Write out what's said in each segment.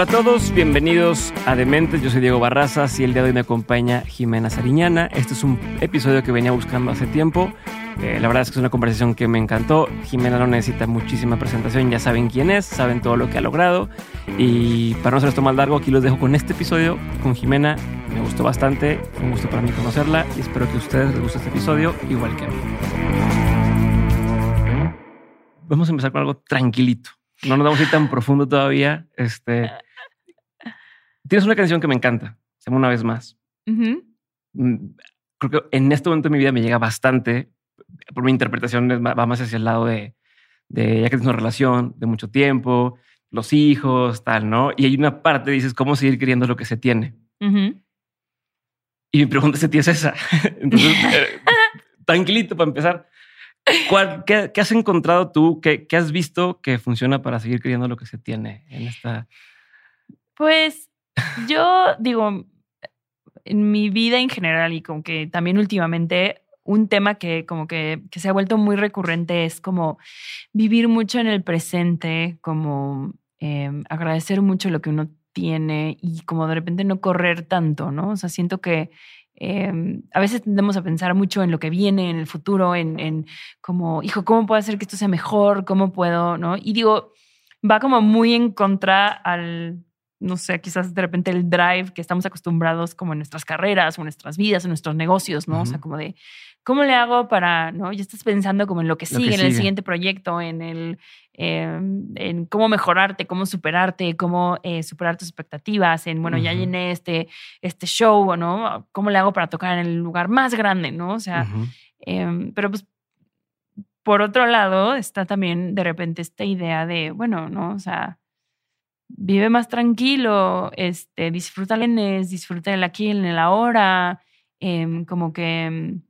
Hola a todos, bienvenidos a Dementes. Yo soy Diego Barrazas y el día de hoy me acompaña Jimena Sariñana. Este es un episodio que venía buscando hace tiempo. Eh, la verdad es que es una conversación que me encantó. Jimena no necesita muchísima presentación, ya saben quién es, saben todo lo que ha logrado. Y para no ser esto más largo, aquí los dejo con este episodio con Jimena. Me gustó bastante, fue un gusto para mí conocerla y espero que a ustedes les guste este episodio igual que a mí. Vamos a empezar con algo tranquilito. No nos vamos a ir tan profundo todavía. Este, tienes una canción que me encanta, se llama Una vez más. Mm, creo que en este momento de mi vida me llega bastante, por mi interpretación va más hacia el lado de, de ya que tienes una relación de mucho tiempo, los hijos, tal, ¿no? Y hay una parte, dices, ¿cómo seguir queriendo lo que se tiene? Y mi pregunta es, es esa. Entonces, eh, tranquilito para empezar qué, has encontrado tú? Qué, has visto que funciona para seguir creyendo lo que se tiene en esta? Pues yo digo, en mi vida en general y como que también últimamente un tema que como que, se ha vuelto muy recurrente es como vivir mucho en el presente, como em, agradecer mucho lo que uno tiene y como de repente no correr tanto, ¿no? O sea, siento que Em, a veces tendemos a pensar mucho en lo que viene, en el futuro, en, en como, hijo, ¿cómo puedo hacer que esto sea mejor? ¿Cómo puedo? ¿No? Y digo, va como muy en contra al, no sé, quizás de repente el drive que estamos acostumbrados como en nuestras carreras o en nuestras vidas, en nuestros negocios, ¿no? O sea, como de, ¿cómo le hago para, no? Ya estás pensando como en lo que sigue, en el siguiente proyecto, en el, em, en cómo mejorarte, cómo superarte, cómo eh, superar tus expectativas, en, bueno, ya llené este, este show, ¿no? ¿Cómo le hago para tocar en el lugar más grande, ¿no? O sea, em, pero pues por otro lado está también de repente esta idea de, bueno, ¿no? O sea, vive más tranquilo, este, disfruta el disfruta el aquí, en el ahora, em, como que em,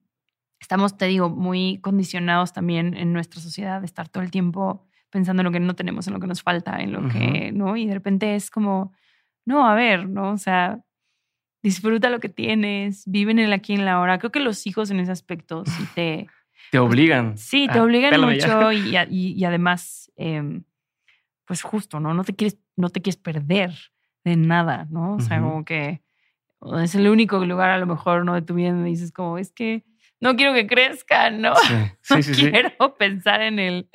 estamos, te digo, muy condicionados también en nuestra sociedad de estar todo el tiempo pensando en lo que no tenemos, en lo que nos falta, en lo que, ¿no? Y de repente es como, no, a ver, ¿no? O sea, disfruta lo que tienes, vive en el aquí, en la ahora. Creo que los hijos en ese aspecto sí te... Te obligan. Sí, te obligan mucho y, y, además... Em, pues justo, ¿no? No te quieres, no te quieres perder de nada, ¿no? O sea, como que es el único lugar a lo mejor, ¿no? De tu vida donde dices como, es que no quiero que crezca, ¿no? Sí, sí, no quiero pensar en el,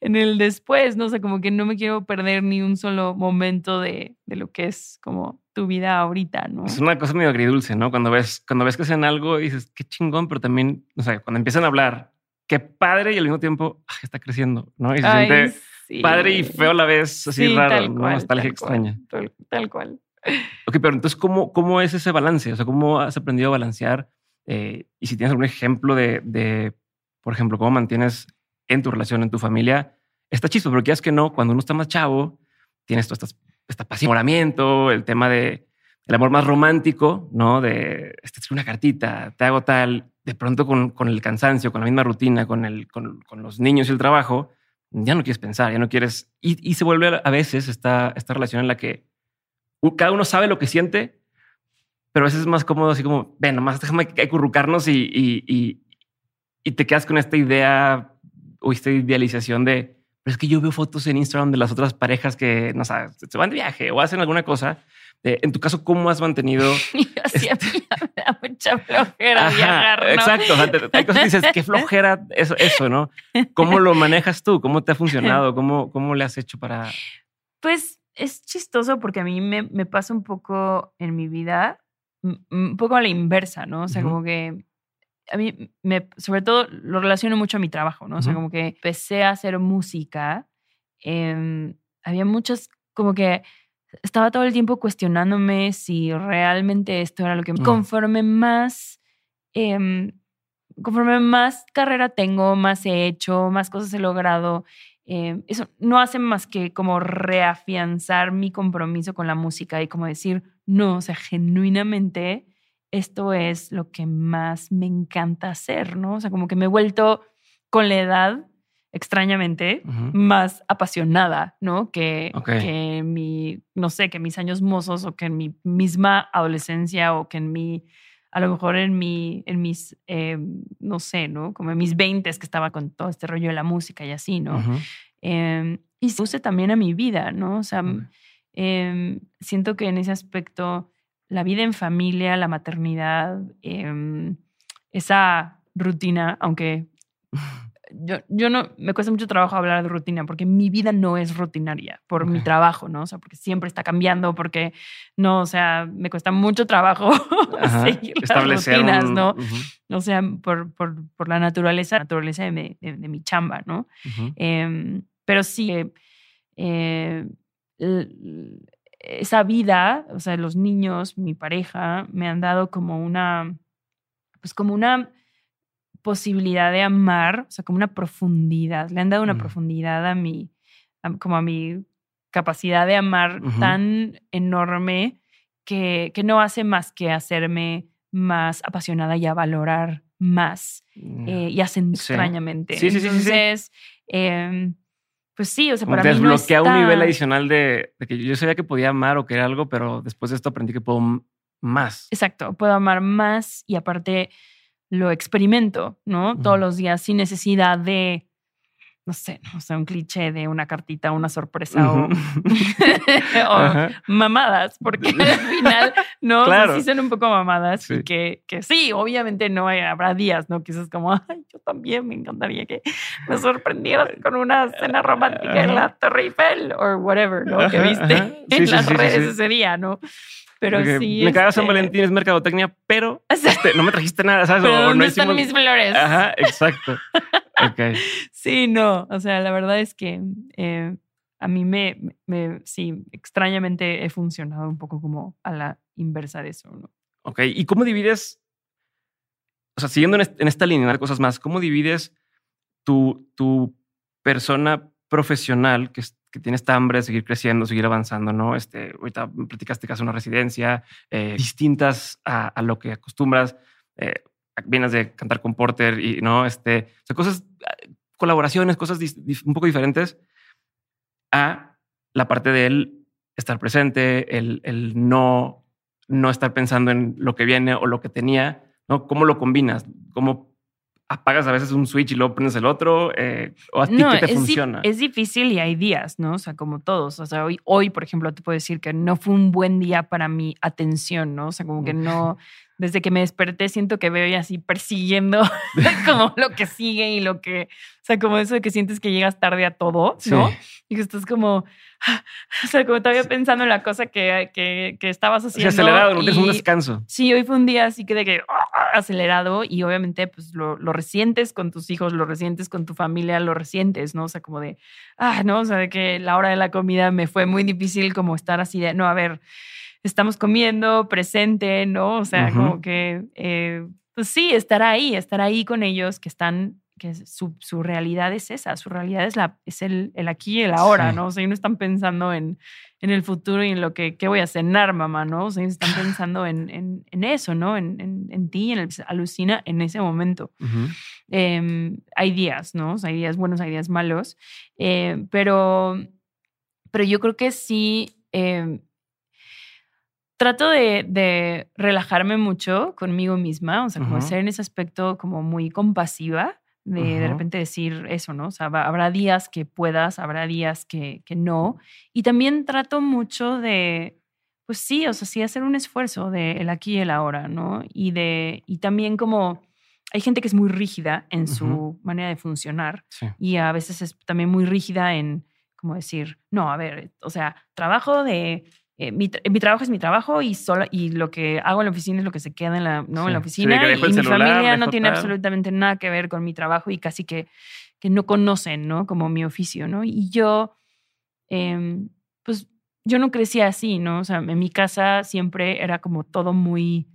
en el después, ¿no? O sea, como que no me quiero perder ni un solo momento de, de lo que es como tu vida ahorita, ¿no? Es una cosa medio agridulce, ¿no? Cuando ves, cuando ves que hacen algo dices, qué chingón, pero también, o sea, cuando empiezan a hablar, qué padre y al mismo tiempo está creciendo, ¿no? Y se siente padre y feo a la vez, así raro, ¿no? Nostalgia extraña. tal, cual. Ok, pero entonces, ¿cómo, ¿cómo es ese balance? O sea, ¿cómo has aprendido a balancear? Eh, y si tienes algún ejemplo de, de, por ejemplo, cómo mantienes en tu relación, en tu familia, está chisto, pero es que no, cuando uno está más chavo, tienes todo este, esta pasión, el tema de el amor más romántico, ¿no? De este, una cartita, te hago tal, de pronto con, con el cansancio, con la misma rutina, con, el, con, con los niños y el trabajo, ya no quieres pensar, ya no quieres. Y, se vuelve a veces esta, esta relación en la que cada uno sabe lo que siente, pero a veces es más cómodo así como, ven, nomás déjame acurrucarnos y, y, y, te quedas con esta idea o esta idealización de, pero es que yo veo fotos en Instagram de las otras parejas que, no sé, se van de viaje o hacen alguna cosa eh, en tu caso, ¿cómo has mantenido? siempre me da mucha flojera viajar. ¿no? Exacto. hay cosas que dices, qué flojera eso, eso, ¿no? ¿Cómo lo manejas tú? ¿Cómo te ha funcionado? ¿Cómo, cómo le has hecho para...? Pues es chistoso porque a mí me, me pasa un poco en mi vida, un poco a la inversa, ¿no? O sea, como que a mí, me, sobre todo, lo relaciono mucho a mi trabajo, ¿no? O sea, como que empecé a hacer música, em, había muchas, como que estaba todo el tiempo cuestionándome si realmente esto era lo que... Mm. Conforme más... Em, conforme más carrera tengo, más he hecho, más cosas he logrado, em, eso no hace más que como reafianzar mi compromiso con la música y como decir, no, o sea, genuinamente esto es lo que más me encanta hacer, ¿no? O sea, como que me he vuelto con la edad extrañamente, más apasionada, ¿no? Que, que mi, no sé, que mis años mozos o que en mi misma adolescencia o que en mi, a lo mejor en mi, en mis, em, no sé, ¿no? Como en mis veintes que estaba con todo este rollo de la música y así, ¿no? Em, y se use también a mi vida, ¿no? O sea, em, siento que en ese aspecto la vida en familia, la maternidad, esa rutina, aunque yo, yo no, me cuesta mucho trabajo hablar de rutina porque mi vida no es rutinaria por mi trabajo, ¿no? O sea, porque siempre está cambiando, porque no, o sea, me cuesta mucho trabajo seguir las rutinas, ¿no? O sea, por, por, por, la naturaleza, naturaleza de mi, de, mi chamba, ¿no? Em, pero sí, eh, eh, esa vida, o sea, los niños, mi pareja, me han dado como una, pues como una posibilidad de amar, o sea, como una profundidad, le han dado una profundidad a mi, como a mi capacidad de amar tan enorme que, que, no hace más que hacerme más apasionada y a valorar más mm. eh, y hacen extrañamente. Sí, sí, sí. Entonces, em, pues sí, o sea, para mí no está... un nivel adicional de, de, que yo sabía que podía amar o querer algo, pero después de esto aprendí que puedo más. Exacto, puedo amar más y aparte lo experimento, ¿no? Todos los días sin necesidad de, no sé, no sé, un cliché de una cartita, una sorpresa o, mamadas, porque al final, ¿no? Claro. sí son un poco mamadas y que, que sí, obviamente no habrá días, ¿no? Que es como, ay, yo también me encantaría que me sorprendieras con una cena romántica en la Torre Eiffel o whatever, ¿no? Que viste en las redes ese día, ¿no? Pero sí. Me cagas San este Valentín, es mercadotecnia, pero este, no me trajiste nada, ¿sabes? Pero no están mis flores? Ajá, exacto. okay. Sí, no. O sea, la verdad es que eh, a mí me, me, sí, extrañamente he funcionado un poco como a la inversa de eso, ¿no? Ok. ¿Y cómo divides? O sea, siguiendo en, esta línea de cosas más, ¿cómo divides tu, tu persona profesional que, que tiene esta hambre seguir creciendo, seguir avanzando, ¿no? Este, ahorita platicaste que hace una residencia, eh, distintas a, lo que acostumbras. Eh, vienes de cantar con Porter y, ¿no? Este, cosas, colaboraciones, cosas un poco diferentes a la parte de él estar presente, el, el no, no estar pensando en lo que viene o lo que tenía, ¿no? ¿Cómo lo combinas? ¿Cómo apagas a veces un switch y luego prendes el otro? Eh, ¿O a ti qué te funciona? Es difícil y hay días, ¿no? O sea, como todos. O sea, hoy, hoy, por ejemplo, te puedo decir que no fue un buen día para mi atención, ¿no? O sea, como que no, desde que me desperté siento que veo así persiguiendo como lo que sigue y lo que, o sea, como eso de que sientes que llegas tarde a todo, ¿no? Y que estás como, o sea, como todavía pensando en la cosa que, que, que estabas haciendo. Sí, acelerado, no tienes un descanso. Sí, hoy fue un día así que de que acelerado y obviamente pues lo, lo resientes con tus hijos, lo resientes con tu familia, lo resientes, ¿no? O sea, como de, ah, no, o sea, de que la hora de la comida me fue muy difícil como estar así de, no, a ver, estamos comiendo, presente, ¿no? O sea, como que, eh, pues sí, estar ahí, estar ahí con ellos que están, que su, su realidad es esa, su realidad es, la, es el, el aquí y el ahora, ¿no? O sea, ellos no están pensando en, en el futuro y en lo que, ¿qué voy a cenar, mamá, ¿no? O sea, ellos están pensando en, en, en eso, ¿no? En, en, en, ti, en el alucina en ese momento. Em, hay días, ¿no? O sea, hay días buenos, hay días malos, eh, pero, pero yo creo que sí em, trato de, relajarme mucho conmigo misma, o sea, como ser en ese aspecto como muy compasiva, de de repente decir eso, ¿no? O sea, habrá días que puedas, habrá días que, que no. Y también trato mucho de, pues sí, o sea, sí hacer un esfuerzo de el aquí y el ahora, ¿no? Y de, y también como hay gente que es muy rígida en su manera de funcionar y a veces es también muy rígida en, como decir, no, a ver, o sea, trabajo de eh, mi, trabajo es mi trabajo y, solo, y lo que hago en la oficina es lo que se queda en la, ¿no? en la oficina. y, mi familia no tiene absolutamente nada que ver con mi trabajo y casi que, que no conocen, ¿no? Como mi oficio, ¿no? Y yo, em, pues yo no crecí así, ¿no? O sea, en mi casa siempre era como todo muy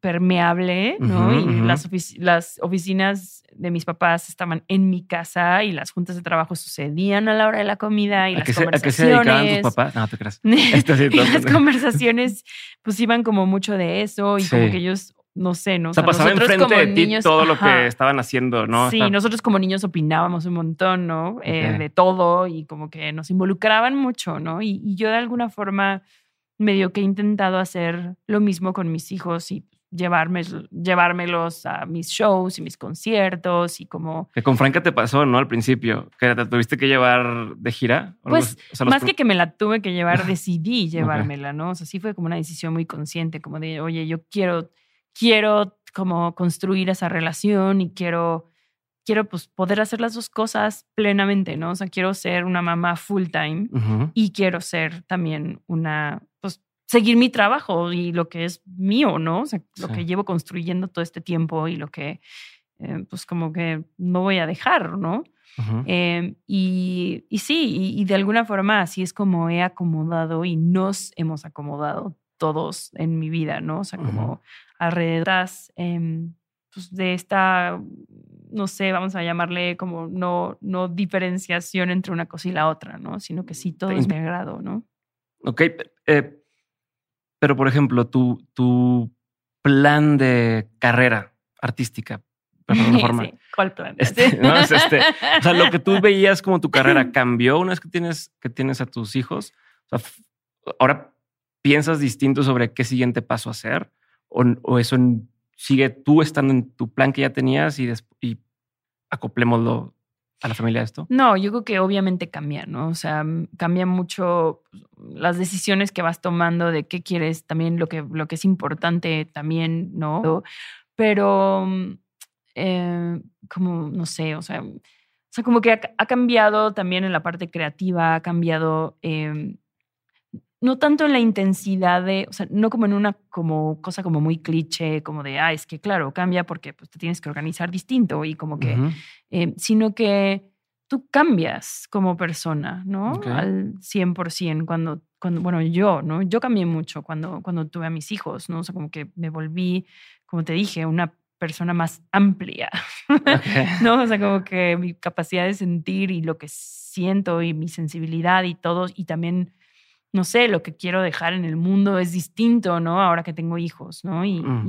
permeable, ¿no? y las, las oficinas de mis papás estaban en mi casa y las juntas de trabajo sucedían a la hora de la comida y las conversaciones. ¿A qué se dedicaban tus papás? No, te creas. y las conversaciones pues iban como mucho de eso y como que ellos no sé, ¿no? O sea, pasaba enfrente de ti todo lo que estaban haciendo, ¿no? Sí, nosotros como niños opinábamos un montón, ¿no? Eh, de todo y como que nos involucraban mucho, ¿no? Y, y, yo de alguna forma medio que he intentado hacer lo mismo con mis hijos y llevarme, llevármelos a mis shows y mis conciertos y como... Que con Franca te pasó, ¿no? Al principio, que te tuviste que llevar de gira. Pues más que que me la tuve que llevar, decidí llevármela, ¿no? O sea, sí fue como una decisión muy consciente, como de, oye, yo quiero, quiero como construir esa relación y quiero quiero pues poder hacer las dos cosas plenamente, ¿no? O sea, quiero ser una mamá full time y quiero ser también una, pues seguir mi trabajo y lo que es mío, ¿no? O sea, lo que llevo construyendo todo este tiempo y lo que, eh, pues como que no voy a dejar, ¿no? Em, y, y, sí, y, de alguna forma así es como he acomodado y nos hemos acomodado todos en mi vida, ¿no? O sea, como alrededor em, pues, de esta no sé, vamos a llamarle como no, no diferenciación entre una cosa y la otra, ¿no? Sino que sí todo es de agrado, ¿no? Ok, eh, pero por ejemplo, tu, tu plan de carrera artística, forma. ¿Cuál plan? Este, no, este, o sea, lo que tú veías como tu carrera cambió una vez que tienes, que tienes a tus hijos. O sea, ahora piensas distinto sobre qué siguiente paso hacer o, o eso sigue tú estando en tu plan que ya tenías y, y acoplémoslo a la familia de esto? No, yo creo que obviamente cambia, ¿no? O sea, cambia mucho las decisiones que vas tomando de qué quieres, también lo que, lo que es importante también, ¿no? Pero, eh, como, no sé, o sea, o sea como que ha, cambiado también en la parte creativa, ha cambiado em, no tanto en la intensidad de, o sea, no como en una como cosa como muy cliché, como de, ah, es que claro, cambia porque pues, te tienes que organizar distinto y como que, eh, sino que tú cambias como persona, ¿no? Al 100% cuando, cuando, bueno, yo, ¿no? Yo cambié mucho cuando, cuando tuve a mis hijos, ¿no? O sea, como que me volví, como te dije, una persona más amplia, ¿no? O sea, como que mi capacidad de sentir y lo que siento y mi sensibilidad y todo, y también no sé, lo que quiero dejar en el mundo es distinto, ¿no? Ahora que tengo hijos, ¿no? Y, mm.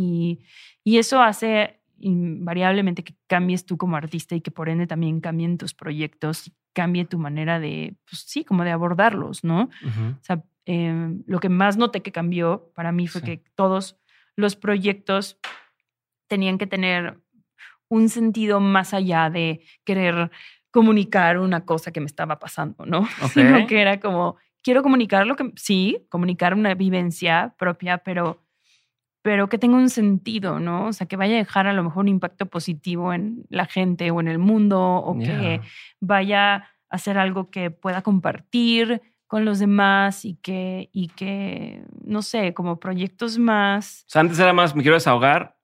y, eso hace invariablemente que cambies tú como artista y que por ende también cambien tus proyectos, cambie tu manera de, pues sí, como de abordarlos, ¿no? O sea, em, lo que más noté que cambió para mí fue que todos los proyectos tenían que tener un sentido más allá de querer comunicar una cosa que me estaba pasando, ¿no? Sino que era como, quiero comunicar lo que, sí, comunicar una vivencia propia, pero, pero que tenga un sentido, ¿no? O sea, que vaya a dejar a lo mejor un impacto positivo en la gente o en el mundo, o que vaya a hacer algo que pueda compartir con los demás y que, y que, no sé, como proyectos más. O sea, antes era más, me quiero desahogar.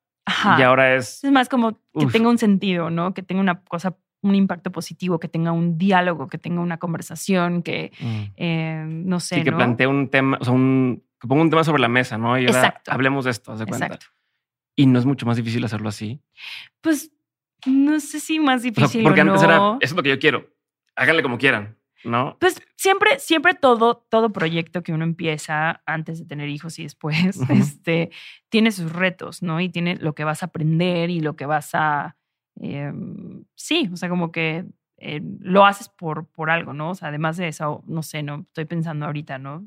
Y ahora es. Es más como que tenga un sentido, ¿no? Que tenga una cosa un impacto positivo, que tenga un diálogo, que tenga una conversación, que mm. eh, no sé. Sí, que plantee un tema, o sea, un, que ponga un tema sobre la mesa, ¿no? Y ahora hablemos de esto, de cuenta. Exacto. Y no es mucho más difícil hacerlo así. Pues no sé si más difícil. porque antes era, eso es lo que yo quiero. Háganle como quieran. ¿No? Pues siempre, siempre todo, todo proyecto que uno empieza antes de tener hijos y después, este, tiene sus retos, ¿no? Y tiene lo que vas a aprender y lo que vas a, Em, sí, o sea, como que eh, lo haces por, por algo, ¿no? O sea, además de eso, no sé, no estoy pensando ahorita, ¿no?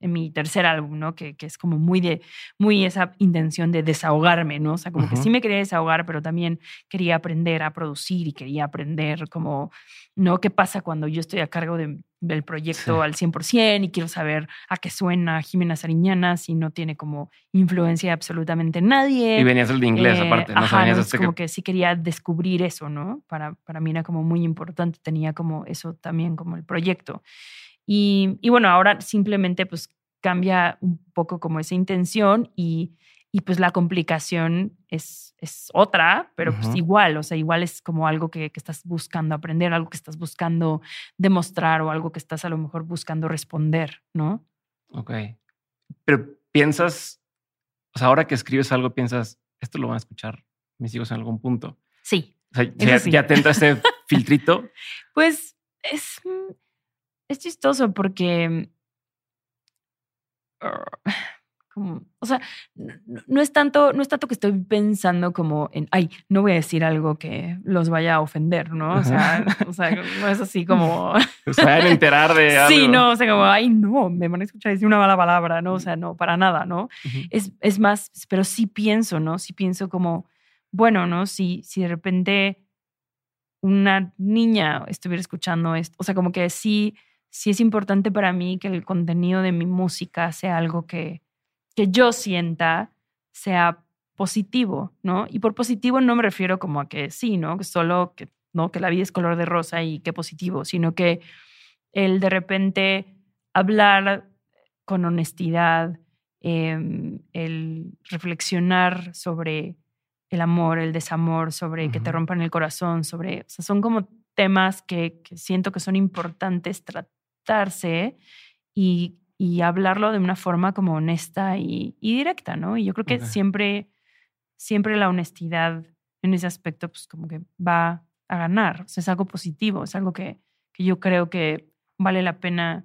En mi tercer álbum, ¿no? Que, que es como muy de, muy esa intención de desahogarme, ¿no? O sea, como que sí me quería desahogar, pero también quería aprender a producir y quería aprender como, ¿no? ¿Qué pasa cuando yo estoy a cargo de, del proyecto al 100% y quiero saber a qué suena Jimena Sariñana si no tiene como influencia absolutamente nadie. Y venías el de inglés eh, aparte, no sabías este como que... sí quería descubrir eso, ¿no? Para, para mí era como muy importante, tenía como eso también como el proyecto. Y, y bueno, ahora simplemente pues cambia un poco como esa intención y y pues la complicación es, es otra, pero pues igual, o sea, igual es como algo que, que, estás buscando aprender, algo que estás buscando demostrar o algo que estás a lo mejor buscando responder, ¿no? Ok. Pero piensas, o sea, ahora que escribes algo, piensas, esto lo van a escuchar mis hijos en algún punto. Sí. O sea, ya, ya te entra ese filtrito. Pues es, es chistoso porque como, o sea, no, es tanto, no es tanto que estoy pensando como en, ay, no voy a decir algo que los vaya a ofender, ¿no? O sea, o sea no es así como... Se van a enterar de algo. Sí, no, o sea, como, ay, no, me van a escuchar decir una mala palabra, ¿no? O sea, no, para nada, ¿no? es, es más, pero sí pienso, ¿no? Sí pienso como, bueno, ¿no? Si, si de repente una niña estuviera escuchando esto, o sea, como que sí, sí es importante para mí que el contenido de mi música sea algo que que yo sienta sea positivo, ¿no? Y por positivo no me refiero como a que sí, ¿no? Que solo que, ¿no? que la vida es color de rosa y qué positivo, sino que el de repente hablar con honestidad, em, el reflexionar sobre el amor, el desamor, sobre que te rompan el corazón, sobre, o sea, son como temas que, que siento que son importantes tratarse y y hablarlo de una forma como honesta y, directa, ¿no? Y yo creo que siempre, siempre la honestidad en ese aspecto, pues como que va a ganar. O sea, es algo positivo, es algo que, que yo creo que vale la pena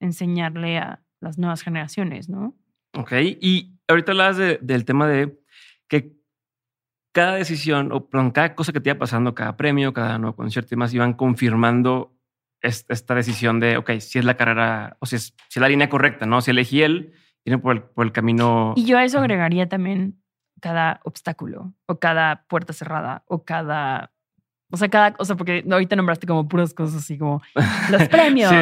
enseñarle a las nuevas generaciones, ¿no? Ok, y ahorita hablas del tema de que cada decisión o cada cosa que te iba pasando, cada premio, cada nuevo concierto y más, iban confirmando esta decisión de, ok, si es la carrera o si es, si la línea correcta, ¿no? Si elegí él, tiene por el, por el camino. Y yo a eso agregaría también cada obstáculo o cada puerta cerrada o cada o sea, cada cosa, porque ahorita nombraste como puras cosas así como los premios,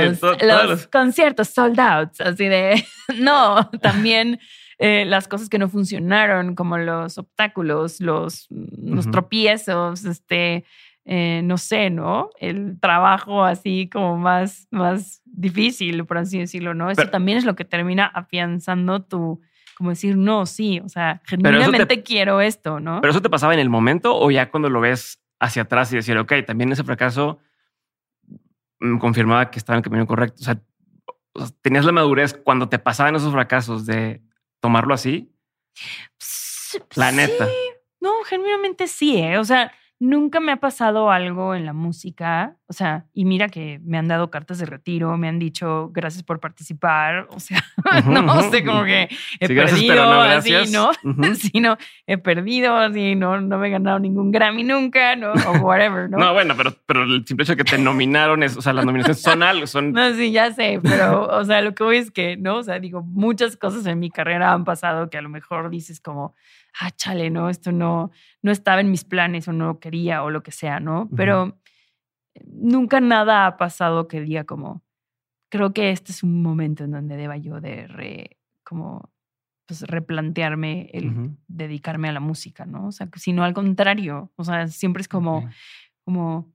los, conciertos sold out, así de no, también eh, las cosas que no funcionaron, como los obstáculos, los, los tropiezos, este, eh, no sé, ¿no? El trabajo así como más, más difícil, por así decirlo, ¿no? Eso también es lo que termina afianzando tu, como decir, no, sí, o sea, genuinamente quiero esto, ¿no? Pero eso te pasaba en el momento o ya cuando lo ves hacia atrás y decir, ok, también ese fracaso me confirmaba que estaba en el camino correcto. O sea, tenías la madurez cuando te pasaban esos fracasos de tomarlo así. La neta. No, genuinamente sí, ¿eh? O sea, Nunca me ha pasado algo en la música, o sea, y mira que me han dado cartas de retiro, me han dicho gracias por participar, o sea, no sé, como que he perdido, así, ¿no? sí, no, he perdido, así, no, no me he ganado ningún Grammy nunca, ¿no? O whatever, ¿no? no, bueno, pero, pero el simple hecho de que te nominaron es, o sea, las nominaciones son algo, son... No, sí, ya sé, pero, o sea, lo que voy es que, ¿no? O sea, digo, muchas cosas en mi carrera han pasado que a lo mejor dices como, ah, chale, no, esto no, no estaba en mis planes o no quería o lo que sea, ¿no? Pero eh, nunca nada ha pasado que diga como, creo que este es un momento en donde deba yo de re, como, pues replantearme el dedicarme a la música, ¿no? O sea, sino al contrario, o sea, siempre es como, como,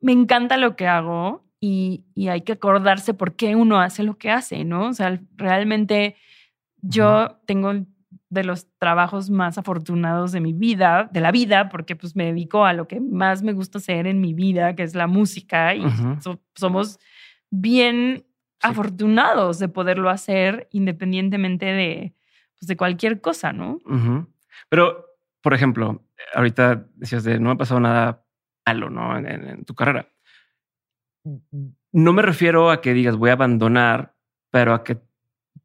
me encanta lo que hago y, y, hay que acordarse por qué uno hace lo que hace, ¿no? O sea, realmente yo tengo de los trabajos más afortunados de mi vida, de la vida, porque pues me dedico a lo que más me gusta hacer en mi vida, que es la música, y somos bien afortunados de poderlo hacer independientemente de, pues, de cualquier cosa, ¿no? Pero, por ejemplo, ahorita decías de no me ha pasado nada malo, ¿no? en tu carrera. No me refiero a que digas voy a abandonar, pero a que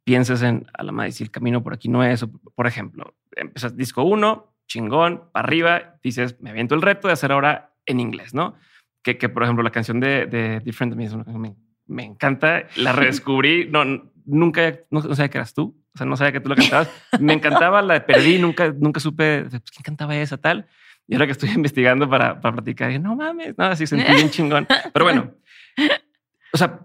pienses en a la madre, si el camino por aquí no es. Por ejemplo, empiezas disco uno, chingón, para arriba, dices, me aviento el reto de hacer ahora en inglés, ¿no? Que, que por ejemplo, la canción de, de Different me, me, encanta, la redescubrí, no, nunca, no, sabía que eras tú, o sea, no sabía que tú la cantabas. Me encantaba, la perdí, nunca, nunca supe pues, quién cantaba esa tal. Y ahora que estoy investigando para, para platicar, dije, no mames, no, así sentí bien chingón. Pero bueno, o sea,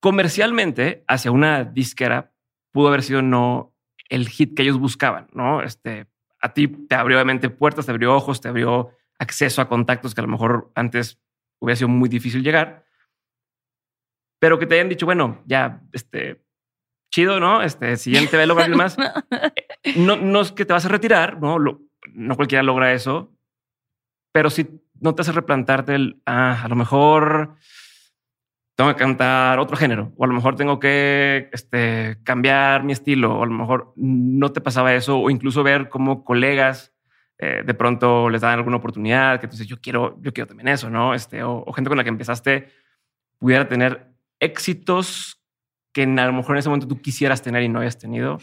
comercialmente hacia una disquera pudo haber sido no el hit que ellos buscaban, ¿no? Este, a ti te abrió obviamente puertas, te abrió ojos, te abrió acceso a contactos que a lo mejor antes hubiera sido muy difícil llegar, pero que te hayan dicho, bueno, ya, este, chido, ¿no? Este, siguiente velo más. No, no es que te vas a retirar, ¿no? no cualquiera logra eso, pero si no te hace replantarte el, ah, a lo mejor tengo que cantar otro género, o a lo mejor tengo que este, cambiar mi estilo, o a lo mejor no te pasaba eso, o incluso ver cómo colegas eh, de pronto les dan alguna oportunidad, que tú dices, yo quiero, yo quiero también eso, ¿no? Este, o, gente con la que empezaste pudiera tener éxitos que a lo mejor en ese momento tú quisieras tener y no hayas tenido?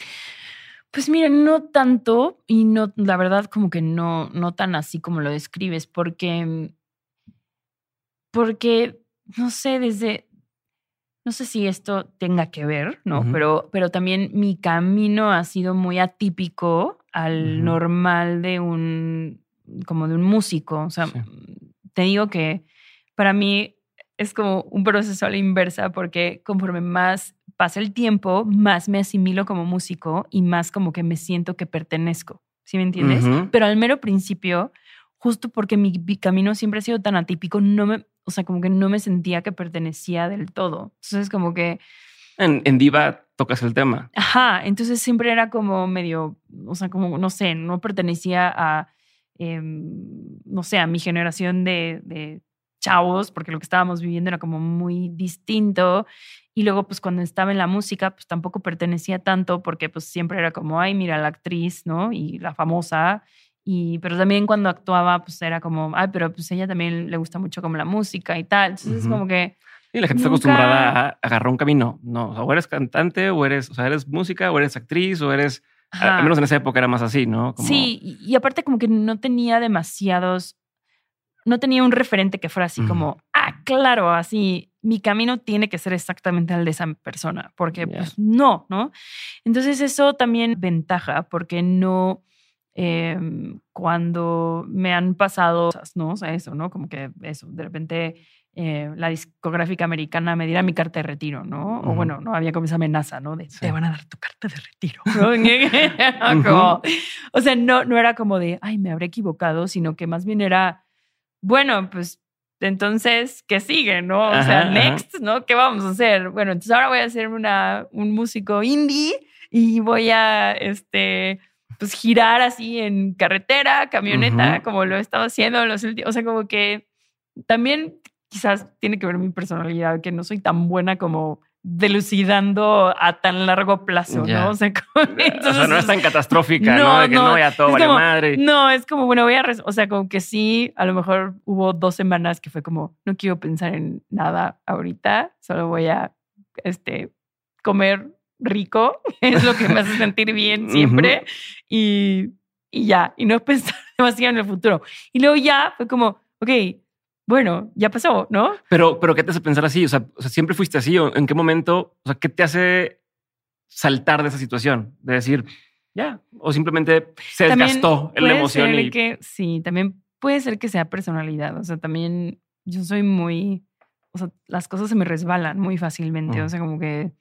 Pues mira, no tanto y no, la verdad como que no, no tan así como lo describes, porque, porque, no sé, desde, no sé si esto tenga que ver, ¿no? Pero, pero también mi camino ha sido muy atípico al normal de un, como de un músico. O sea, Sí. te digo que para mí es como un proceso a la inversa porque conforme más pasa el tiempo, más me asimilo como músico y más como que me siento que pertenezco. ¿Sí me entiendes? Pero al mero principio, justo porque mi, mi camino siempre ha sido tan atípico, no me, o sea, como que no me sentía que pertenecía del todo. Entonces, como que, En, en Diva tocas el tema. ajá, entonces siempre era como medio, o sea, como, no sé, no pertenecía a, em, no sé, a mi generación de, de chavos, porque lo que estábamos viviendo era como muy distinto. Y luego, pues cuando estaba en la música, pues tampoco pertenecía tanto, porque pues siempre era como, ay, mira la actriz, ¿no? Y la famosa. Y, pero también cuando actuaba, pues era como, ay, pero pues ella también le gusta mucho como la música y tal. Entonces, Ujú. como que, Y la gente está Nunca- acostumbrada a agarrar un camino. No, o, sea, o eres cantante, o eres, o sea, eres música, o eres actriz, o eres. ajá. Al menos en esa época era más así, ¿no? Como- Sí, y, y aparte como que no tenía demasiados, no tenía un referente que fuera así como, ah, claro, así, mi camino tiene que ser exactamente el de esa persona, porque pues no, ¿no? Entonces eso también ventaja, porque no, em, cuando me han pasado cosas, ¿no? O sea, eso, ¿no? Como que eso, de repente eh, la discográfica americana me diera mi carta de retiro, ¿no? O Ujú. bueno, no había como esa amenaza, ¿no? De Sí. te van a dar tu carta de retiro. ¿no? Como- o sea, no, no era como de, ay, me habré equivocado, sino que más bien era, bueno, pues entonces, ¿qué sigue, no? O sea, Ajá, ajá. next, ¿no? ¿Qué vamos a hacer? Bueno, entonces ahora voy a ser una, un músico indie y voy a, este, pues girar así en carretera, camioneta, como lo he estado haciendo en los últimos, o sea, como que también quizás tiene que ver mi personalidad, que no soy tan buena como delucidando a tan largo plazo. ¿no? O sea, como- o sea, entonces no es tan catastrófica, ¿no? No, De que no, no, ya todo vale como- madre. no, es como, bueno, voy a, o sea, como que sí, a lo mejor hubo dos semanas que fue como, no quiero pensar en nada ahorita, solo voy a, este, comer rico, es lo que me hace sentir bien siempre, y, y ya, y no pensar demasiado en el futuro. Y luego ya fue como, ok, bueno, ya pasó, ¿no? Pero, pero ¿qué te hace pensar así? O sea, o sea, ¿siempre fuiste así? ¿O ¿En qué momento? O sea, ¿qué te hace saltar de esa situación? De decir, ya, o simplemente se También desgastó en la emoción ser y... que sí, también puede ser que sea personalidad. O sea, también yo soy muy, o sea, las cosas se me resbalan muy fácilmente. Mm. O sea, como que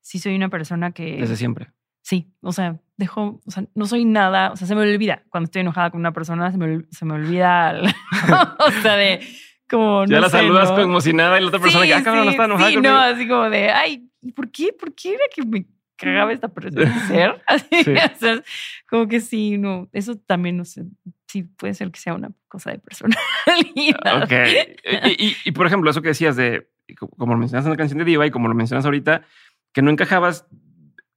sí soy una persona que Desde siempre. sí, o sea, dejo, o sea, no soy nada, o sea, se me olvida cuando estoy enojada con una persona, se me, se me olvida, el- o sea, de como Ya no la sé, saludas ¿no? como emocionada y la otra persona Sí, que, ah, cabrón, no sí, está enojada sí, conmigo. no, así como de, ay, ¿y por qué? ¿Por qué era que me cagaba esta persona ser? Así, Sí. o sea, como que sí, no, eso también, no sé, sí puede ser que sea una cosa de personalidad. Ok. Y, y- y, por ejemplo, eso que decías de, como lo mencionas en la canción de Diva y como lo mencionas ahorita, que no encajabas,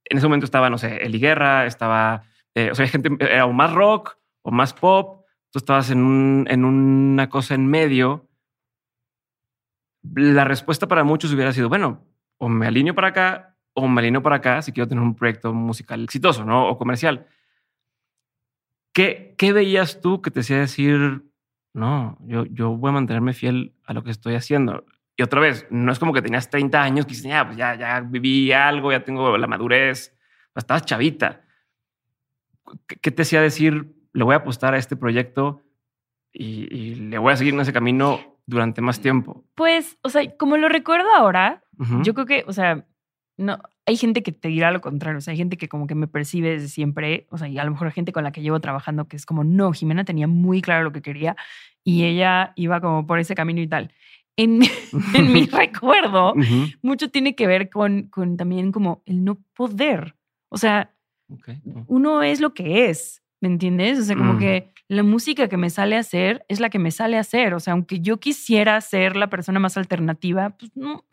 en ese momento estaba, no sé, Eli Guerra, estaba, eh, o sea, gente, era o más rock o más pop, tú estabas en, en una cosa en medio. La respuesta para muchos hubiera sido, bueno, o me alineo para acá o me alineo para acá si quiero tener un proyecto musical exitoso, ¿no? O comercial. ¿Qué, qué veías tú que te hacía decir, no, yo, yo voy a mantenerme fiel a lo que estoy haciendo? Y otra vez, no es como que tenías 30 años que dices, ya, pues ya, ya viví algo, ya tengo la madurez, estabas chavita. ¿Qué, te hacía decir, le voy a apostar a este proyecto y, y le voy a seguir en ese camino durante más tiempo? Pues, o sea, como lo recuerdo ahora, yo creo que, o sea, no, hay gente que te dirá lo contrario, o sea, hay gente que como que me percibe desde siempre, o sea, y a lo mejor gente con la que llevo trabajando que es como, no, Jimena tenía muy claro lo que quería y ella iba como por ese camino y tal. En, en mi recuerdo, mucho tiene que ver con, con también como el no poder. O sea, Ok. uno es lo que es, ¿me entiendes? O sea, como Mm. que la música que me sale a hacer es la que me sale a hacer. O sea, aunque yo quisiera ser la persona más alternativa, pues no,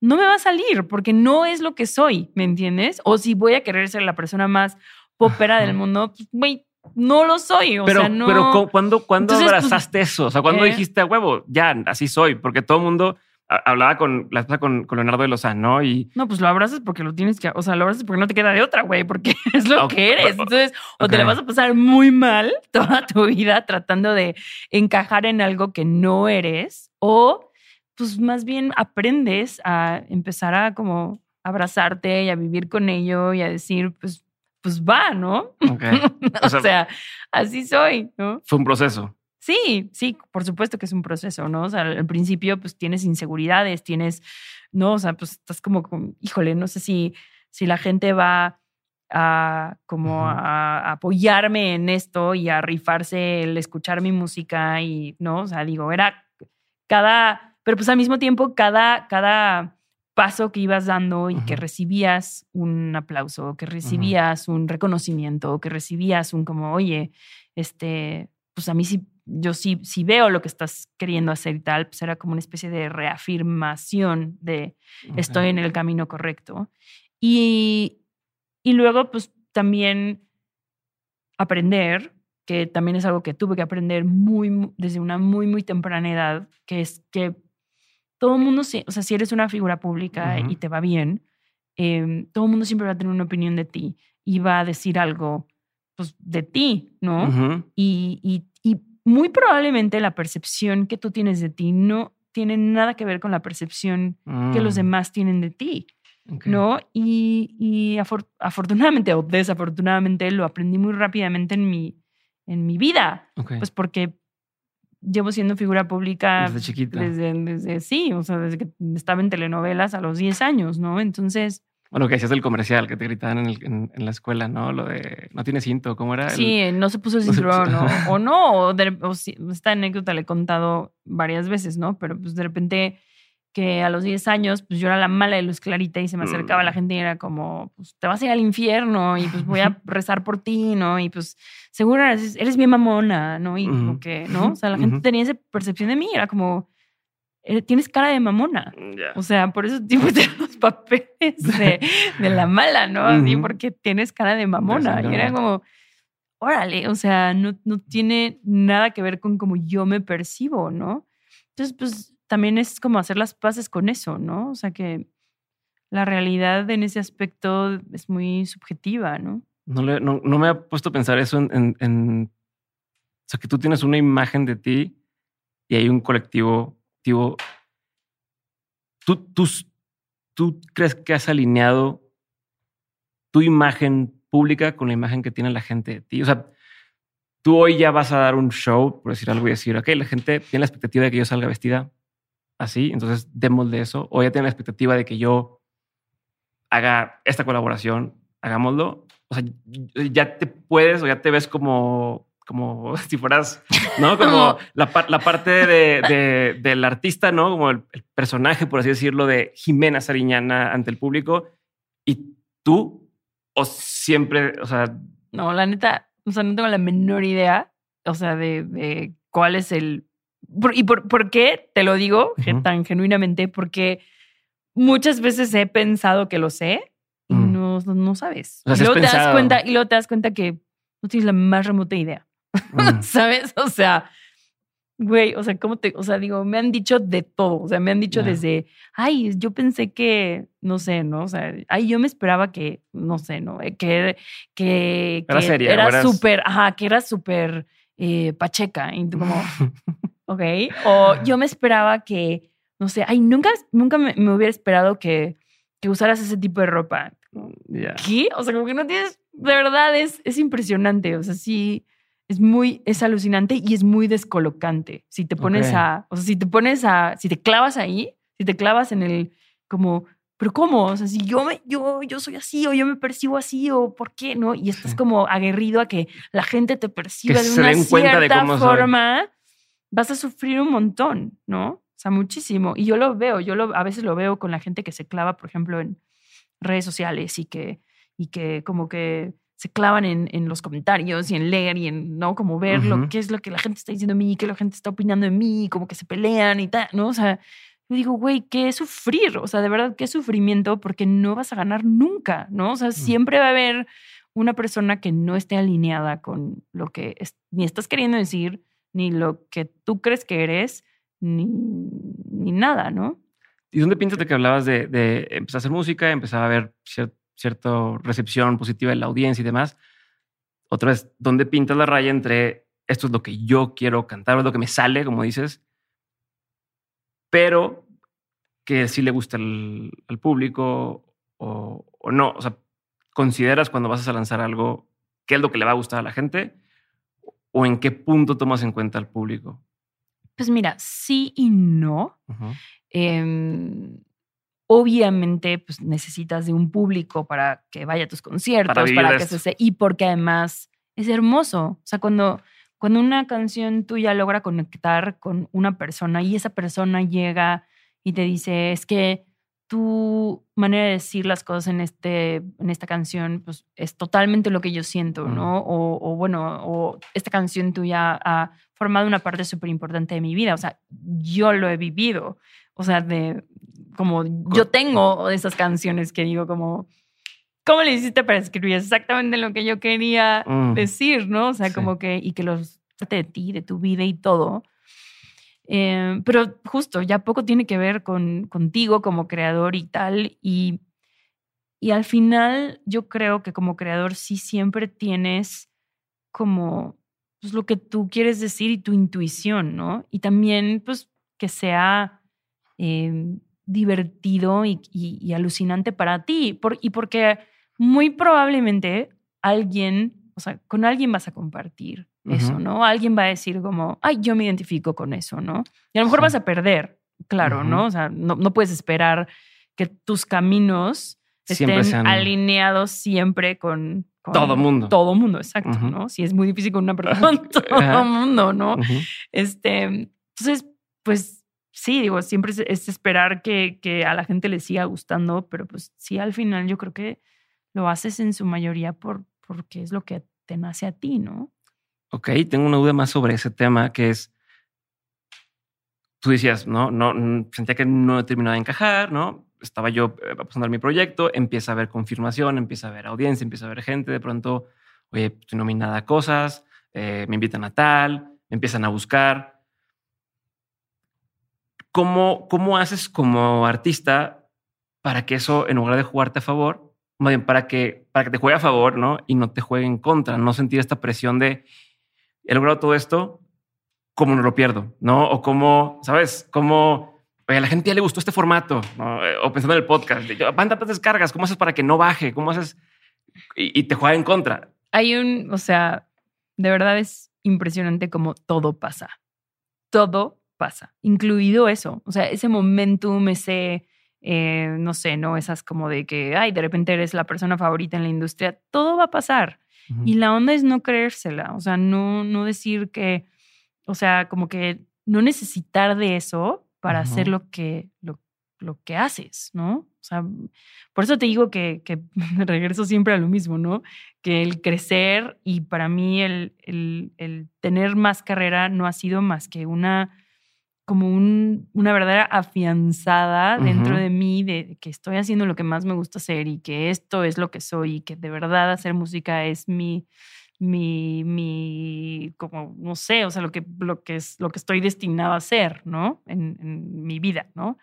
no me va a salir porque no es lo que soy, ¿me entiendes? O si voy a querer ser la persona más popera del mundo, pues, güey, no lo soy. O pero, sea, no. pero ¿cu- ¿cuándo, cuándo Entonces, pues, abrazaste eso? O sea, ¿cuándo eh. dijiste a huevo? Ya, así soy, porque todo el mundo hablaba con la con, con, Leonardo de Lozano, ¿no? Y no, pues lo abrazas porque lo tienes que, o sea, lo abrazas porque no te queda de otra, güey, porque es lo que eres. Entonces, o te la vas a pasar muy mal toda tu vida tratando de encajar en algo que no eres, o pues más bien aprendes a empezar a como abrazarte y a vivir con ello y a decir, pues, pues va, ¿no? o, sea, así soy, ¿no? Fue un proceso. Sí, sí, por supuesto que es un proceso, ¿no? O sea, al principio pues tienes inseguridades, tienes, ¿no? O sea, pues estás como, híjole, no sé si, si la gente va a como a, apoyarme en esto y a rifarse el escuchar mi música y, ¿no? O sea, digo, era cada, pero pues al mismo tiempo cada, cada paso que ibas dando y que recibías un aplauso, que recibías un reconocimiento, que recibías un como, oye, este, pues a mí sí yo sí, si veo lo que estás queriendo hacer y tal, pues era como una especie de reafirmación de estoy en el camino correcto. Y, y luego, pues también aprender, que también es algo que tuve que aprender muy, desde una muy, muy temprana edad, que es que todo el mundo, o sea, si eres una figura pública y te va bien, em, todo el mundo siempre va a tener una opinión de ti y va a decir algo pues, de ti, ¿no? y, y, y muy probablemente la percepción que tú tienes de ti no tiene nada que ver con la percepción que los mm. demás tienen de ti. ¿No? Y, afortunadamente o desafortunadamente lo aprendí muy rápidamente en mi, en mi vida. Pues porque llevo siendo figura pública desde chiquita. Desde, desde, sí, o sea, desde que estaba en telenovelas a los 10 años, ¿no? Entonces, bueno, que decías del comercial que te gritaban en, el, en, la escuela, ¿no? Lo de no tiene cinto, ¿cómo era? Sí, no se puso el cinturón, ¿no? o no, o, o esta anécdota le he contado varias veces, ¿no? Pero pues de repente que a los 10 años, pues yo era la mala de luz clarita y se me acercaba la mm. gente y era como, pues te vas a ir al infierno y pues voy a rezar por ti, ¿no? Y pues seguro eres, eres bien mamona, ¿no? Y como que, ¿no? O sea, la gente tenía esa percepción de mí, era como, tienes cara de mamona. Mm, o sea, por eso tipo de los papeles de, la mala, ¿no? Así, porque tienes cara de mamona. Y era como, órale, o sea, no, no tiene nada que ver con cómo yo me percibo, ¿no? Entonces, pues también es como hacer las paces con eso, ¿no? O sea, que la realidad en ese aspecto es muy subjetiva, ¿no? No, me ha puesto a pensar eso en, en, O sea, que tú tienes una imagen de ti y hay un colectivo ¿tú, tú, ¿tú crees que has alineado tu imagen pública con la imagen que tiene la gente de ti? O sea, tú hoy ya vas a dar un show, por decir algo, y decir, ok, la gente tiene la expectativa de que yo salga vestida así, entonces demos de eso. O ya tiene la expectativa de que yo haga esta colaboración, hagámoslo. O sea, ya te puedes o ya te ves como como si fueras, ¿no? Como la, la parte de, del artista, ¿no? Como el, personaje, por así decirlo, de Jimena Sariñana ante el público. Y tú, o siempre, o sea... No, la neta, o sea, no tengo la menor idea, o sea, de, de cuál es el... ¿Y por, por qué te lo digo tan genuinamente? Porque muchas veces he pensado que lo sé y mm. no, no sabes. y, luego te das cuenta, y luego te das cuenta que no tienes la más remota idea. Mm. ¿Sabes? O sea, güey, o sea, ¿cómo te, o sea, digo, me han dicho de todo, o sea, me han dicho desde, ay, yo pensé que, no sé, ¿no? O sea, ay, yo me esperaba que, no sé, ¿no? Eh, que, que, que era súper, ajá, que era súper eh, pacheca, y tú como, ok, o yo me esperaba que, no sé, ay, nunca, nunca me, hubiera esperado que, que usaras ese tipo de ropa. ¿Qué? O sea, como que no tienes, de verdad, es, es impresionante, o sea, sí es muy, es alucinante y es muy descolocante. Si te pones a, o sea, si te pones a, si te clavas ahí, si te clavas en el, como, pero ¿cómo? O sea, si yo, me, yo, yo soy así o yo me percibo así o por qué, ¿no? Y estás como aguerrido a que la gente te perciba de una cierta forma, vas a sufrir un montón, ¿no? O sea, muchísimo. Y yo lo veo, yo lo, a veces lo veo con la gente que se clava, por ejemplo, en redes sociales y que, y que como que se clavan en, en, los comentarios y en leer y en, ¿no? Como ver lo, qué es lo que la gente está diciendo de mí, qué la gente está opinando de mí, como que se pelean y tal, ¿no? O sea, yo digo, güey, ¿qué sufrir? O sea, de verdad, qué sufrimiento porque no vas a ganar nunca, ¿no? O sea, siempre va a haber una persona que no esté alineada con lo que ni estás queriendo decir, ni lo que tú crees que eres, ni, ni nada, ¿no? ¿Y dónde piensas que hablabas de, de empezar a hacer música, empezar a ver cierta recepción positiva de la audiencia y demás? Otra vez, ¿dónde pintas la raya entre esto es lo que yo quiero cantar, es lo que me sale, como dices, pero que sí le gusta al, público o, o, no? O sea, ¿consideras cuando vas a lanzar algo qué es lo que le va a gustar a la gente? ¿O en qué punto tomas en cuenta al público? Pues mira, sí y no. Em, obviamente, pues necesitas de un público para que vaya a tus conciertos, para, que se y porque además es hermoso. O sea, cuando, cuando una canción tuya logra conectar con una persona y esa persona llega y te dice, es que tu manera de decir las cosas en, este, en esta canción pues, es totalmente lo que yo siento, ¿no? O, bueno, o esta canción tuya ha formado una parte súper importante de mi vida. O sea, yo lo he vivido. O sea, de como yo tengo esas canciones que digo como, ¿cómo le hiciste para escribir exactamente lo que yo quería mm. decir, ¿no? O sea, como que, y que los de ti, de tu vida y todo. Eh, pero justo, ya poco tiene que ver con, contigo como creador y tal. Y, y al final yo creo que como creador sí siempre tienes como pues, lo que tú quieres decir y tu intuición, ¿no? Y también pues que sea em, divertido y, alucinante para ti. Por, y porque muy probablemente alguien, o sea, con alguien vas a compartir eso, ¿no? Alguien va a decir como, ay, yo me identifico con eso, ¿no? Y a lo mejor vas a perder, claro, ¿no? O sea, no, no, puedes esperar que tus caminos estén alineados siempre con, todo mundo. Todo mundo, exacto, ¿no? Si es muy difícil con una persona, todo mundo, ¿no? Este, entonces, pues sí, digo, siempre es, esperar que, que, a la gente le siga gustando, pero pues sí, al final yo creo que lo haces en su mayoría por, porque es lo que te nace a ti, ¿no? Ok, tengo una duda más sobre ese tema que es, tú decías, no, no, sentía que no terminaba de encajar, ¿no? Estaba yo eh, pasando mi proyecto, empieza a haber confirmación, empieza a haber audiencia, empieza a haber gente, de pronto, oye, estoy nominada a cosas, eh, me invitan a tal, me empiezan a buscar. ¿Cómo, ¿Cómo haces como artista para que eso, en lugar de jugarte a favor, para que, para que te juegue a favor, ¿no? Y no te juegue en contra, no sentir esta presión de, he logrado todo esto, ¿cómo no lo pierdo? ¿No? O cómo, ¿sabes? Cómo a la gente ya le gustó este formato, o pensando en el podcast, ¿cuántas descargas? ¿Cómo haces para que no baje? ¿Cómo haces? Y, te juega en contra. Hay un, o sea, de verdad es impresionante cómo todo pasa. Todo pasa, incluido eso. O sea, ese momentum, ese, eh, no sé, ¿no? Esas como de que, ay, de repente eres la persona favorita en la industria. Todo va a pasar. Y la onda es no creérsela, o sea, no, no decir que, o sea, como que no necesitar de eso para hacer lo que, lo, lo, que haces, ¿no? O sea, por eso te digo que, que regreso siempre a lo mismo, ¿no? Que el crecer y para mí el, el, el tener más carrera no ha sido más que una como un, una verdadera afianzada dentro de mí de que estoy haciendo lo que más me gusta hacer y que esto es lo que soy y que de verdad hacer música es mi, mi, mi, como, no sé, o sea, lo que, lo que, es, lo que estoy destinado a hacer, ¿no? En, en mi vida, ¿no?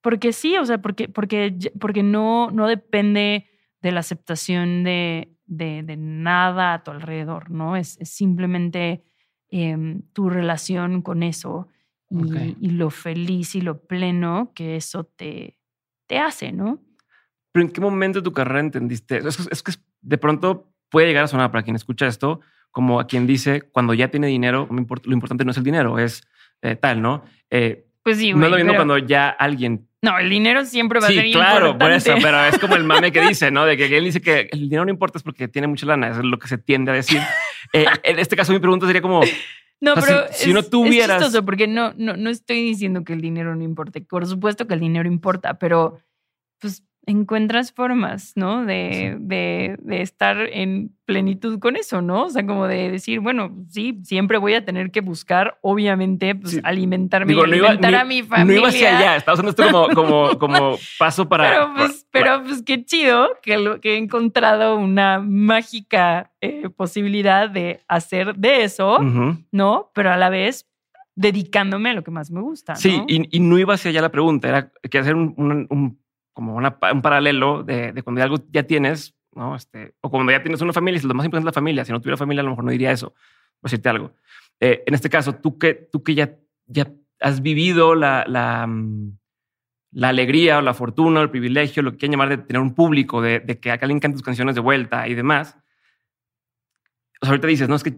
Porque sí, o sea, porque, porque, porque no, no depende de la aceptación de, de, de nada a tu alrededor, ¿no? Es, es simplemente em, tu relación con eso y, lo feliz y lo pleno que eso te, te hace, ¿no? Pero ¿en qué momento de tu carrera entendiste? Es, es que de pronto puede llegar a sonar para quien escucha esto como a quien dice, cuando ya tiene dinero, lo importante no es el dinero, es eh, tal, ¿no? Eh, pues sí, No es lo mismo cuando ya alguien... No, el dinero siempre va a ser importante. Sí, claro, por eso, pero es como el mame que dice, ¿no? De que él dice que el dinero no importa es porque tiene mucha lana, es lo que se tiende a decir. Eh, en este caso mi pregunta sería como, no, pero si, no tuvieras. Es chistoso porque no, no, no estoy diciendo que el dinero no importe. Por supuesto que el dinero importa, pero encuentras formas, ¿no? De, de, de, estar en plenitud con eso, ¿no? O sea, como de decir, bueno, sí, siempre voy a tener que buscar, obviamente, pues alimentarme y alimentar a mi familia. No iba hacia allá, estaba usando esto como, como, como paso para... Pero pues, pero pues qué chido que, lo, que he encontrado una mágica eh, posibilidad de hacer de eso, ¿no? Pero a la vez dedicándome a lo que más me gusta. Sí, y, no iba hacia allá la pregunta, era que hacer un, como un paralelo de, de, cuando algo ya tienes, ¿no? Este, o cuando ya tienes una familia, si lo más importante es la familia, si no tuviera familia a lo mejor no diría eso, por decirte algo. Eh, en este caso, tú que, tú que ya, ya has vivido la, la, mm, la alegría o la fortuna el privilegio, lo que quieran llamar de tener un público, de, de que alguien cante tus canciones de vuelta y demás. O sea, ahorita dices, no, es que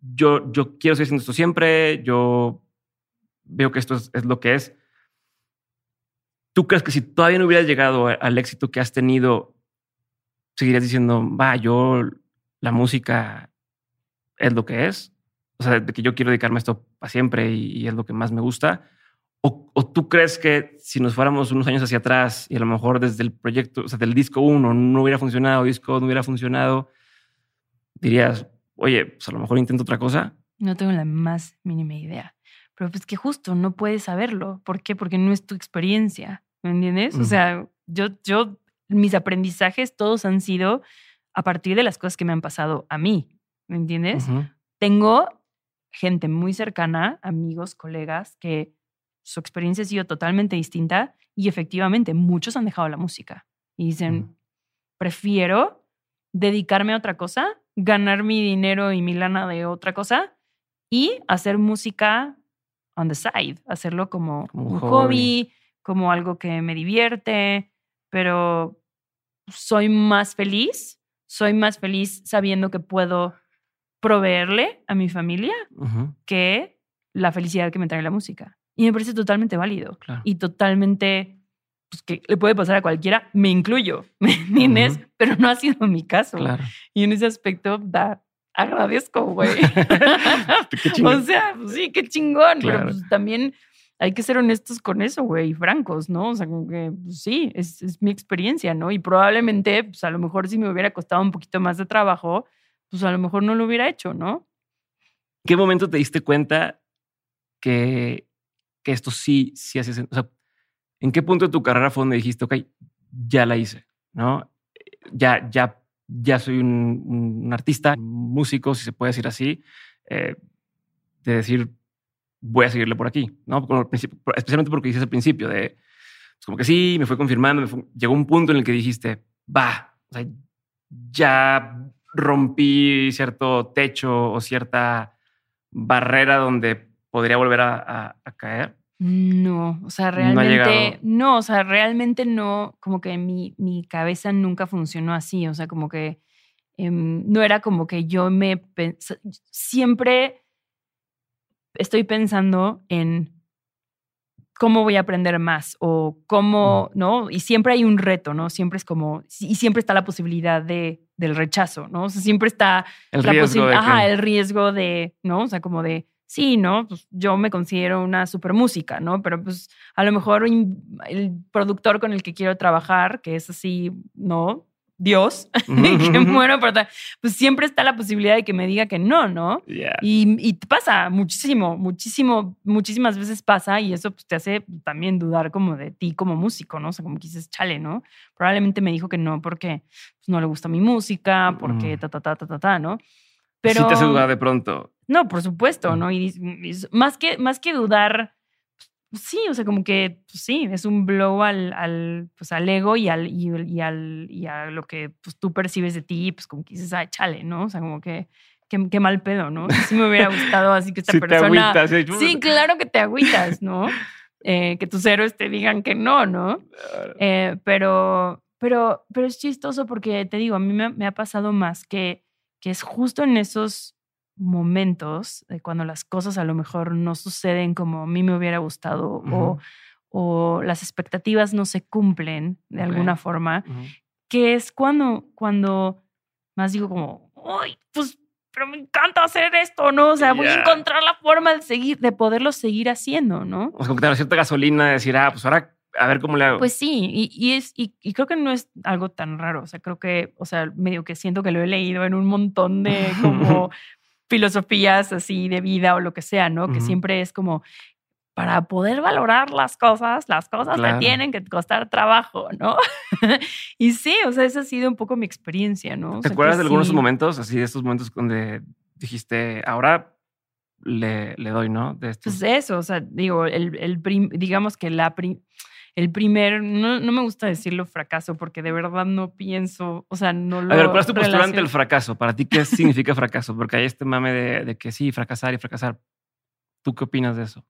yo, yo quiero seguir haciendo esto siempre, yo veo que esto es, es, lo que es. ¿Tú crees que si todavía no hubieras llegado al éxito que has tenido, seguirías diciendo, va, yo, la música es lo que es? O sea, de que yo quiero dedicarme a esto para siempre y, es lo que más me gusta. O, tú crees que si nos fuéramos unos años hacia atrás y a lo mejor desde el proyecto, o sea, del disco uno no hubiera funcionado, disco no hubiera funcionado, dirías, oye, pues a lo mejor intento otra cosa? No tengo la más mínima idea. Pero pues que justo no puedes saberlo. ¿Por qué? Porque no es tu experiencia. ¿Me entiendes? O sea, yo, yo, mis aprendizajes todos han sido a partir de las cosas que me han pasado a mí. ¿Me entiendes? Tengo gente muy cercana, amigos, colegas, que su experiencia ha sido totalmente distinta y efectivamente muchos han dejado la música y dicen, prefiero dedicarme a otra cosa ganar mi dinero y mi lana de otra cosa y hacer música on the side, hacerlo como, un hobby. como algo que me divierte, pero soy más feliz, soy más feliz sabiendo que puedo proveerle a mi familia que la felicidad que me trae la música. Y me parece totalmente válido y totalmente pues, que le puede pasar a cualquiera, me incluyo, ¿me entiendes? Pero no ha sido mi caso. Y en ese aspecto, da, agradezco, güey. o sea, pues, sí, qué chingón, pero pues, también hay que ser honestos con eso, güey, francos, ¿no? O sea, como que pues, sí, es, es, mi experiencia, ¿no? Y probablemente, pues a lo mejor si me hubiera costado un poquito más de trabajo, pues a lo mejor no lo hubiera hecho, ¿no? ¿Qué momento te diste cuenta que, que esto sí, sí hace sentido? O sea, ¿En qué punto de tu carrera fue donde dijiste, ok, ya la hice, ¿no? Ya, ya, ya soy un, artista, músico, si se puede decir así, eh, de decir, voy a seguirle por aquí, ¿no? especialmente porque dices al principio de, pues, como que sí, me fue confirmando, llegó un punto en el que dijiste, va, ya rompí cierto techo o cierta barrera donde podría volver a caer. No, o sea, realmente no, o sea, realmente no, como que mi, mi cabeza nunca funcionó así, o sea, como que em, no era como que yo me siempre estoy pensando en cómo voy a aprender más o cómo, ¿no? Y siempre hay un reto, ¿no? Siempre es como, y siempre está la posibilidad de, del rechazo, ¿no? O sea, siempre está el riesgo de ajá, el riesgo de, ¿no? O sea, como de, sí, ¿no? Pues yo me considero una super música, ¿no? Pero pues a lo mejor el productor con el que quiero trabajar, que es así, ¿no? Dios, que muero por pues siempre está la posibilidad de que me diga que no, ¿no? Y, y, pasa muchísimo, muchísimo, muchísimas veces pasa y eso pues, te hace también dudar como de ti como músico, ¿no? O sea, como que dices, chale, ¿no? Probablemente me dijo que no porque pues, no le gusta mi música, porque ta, ta, ta, ta, ta, ta, ¿no? Pero... Sí te hace dudar de pronto. No, por supuesto, ¿no? Y, más, que, más que dudar, pues sí, o sea, como que pues sí, es un blow al, al, pues al ego y, al, y, al, y a lo que pues, tú percibes de ti, pues como que dices, ah, chale, ¿no? O sea, como que qué, mal pedo, ¿no? Sí me hubiera gustado así que esta persona... sí, claro que te agüitas, ¿no? Eh, que tus héroes te digan que no, ¿no? Eh, pero, pero, pero es chistoso porque te digo, a mí me, me ha pasado más que, que es justo en esos momentos, de cuando las cosas a lo mejor no suceden como a mí me hubiera gustado o, o, las expectativas no se cumplen de alguna forma, que es cuando, cuando más digo como, uy, pues, pero me encanta hacer esto, ¿no? O sea, voy a encontrar la forma de seguir, de poderlo seguir haciendo, ¿no? O sea, como que cierta gasolina de decir, ah, pues ahora a ver cómo le hago. Pues sí, y, y es, y, y, creo que no es algo tan raro. O sea, creo que, o sea, medio que siento que lo he leído en un montón de como filosofías así de vida o lo que sea, ¿no? Que siempre es como, para poder valorar las cosas, las cosas te tienen que costar trabajo, ¿no? y sí, o sea, esa ha sido un poco mi experiencia, ¿no? ¿Te acuerdas de algunos momentos, así de estos momentos donde dijiste, ahora le, le doy, ¿no? De esto. Pues eso, o sea, digo, el, el prim- digamos que la prim- el primer, no, no me gusta decirlo fracaso porque de verdad no pienso, o sea, no lo A ver, ¿cuál es tu postura ante el fracaso? Para ti, ¿qué significa fracaso? Porque hay este mame de, de que sí, fracasar y fracasar. ¿Tú qué opinas de eso?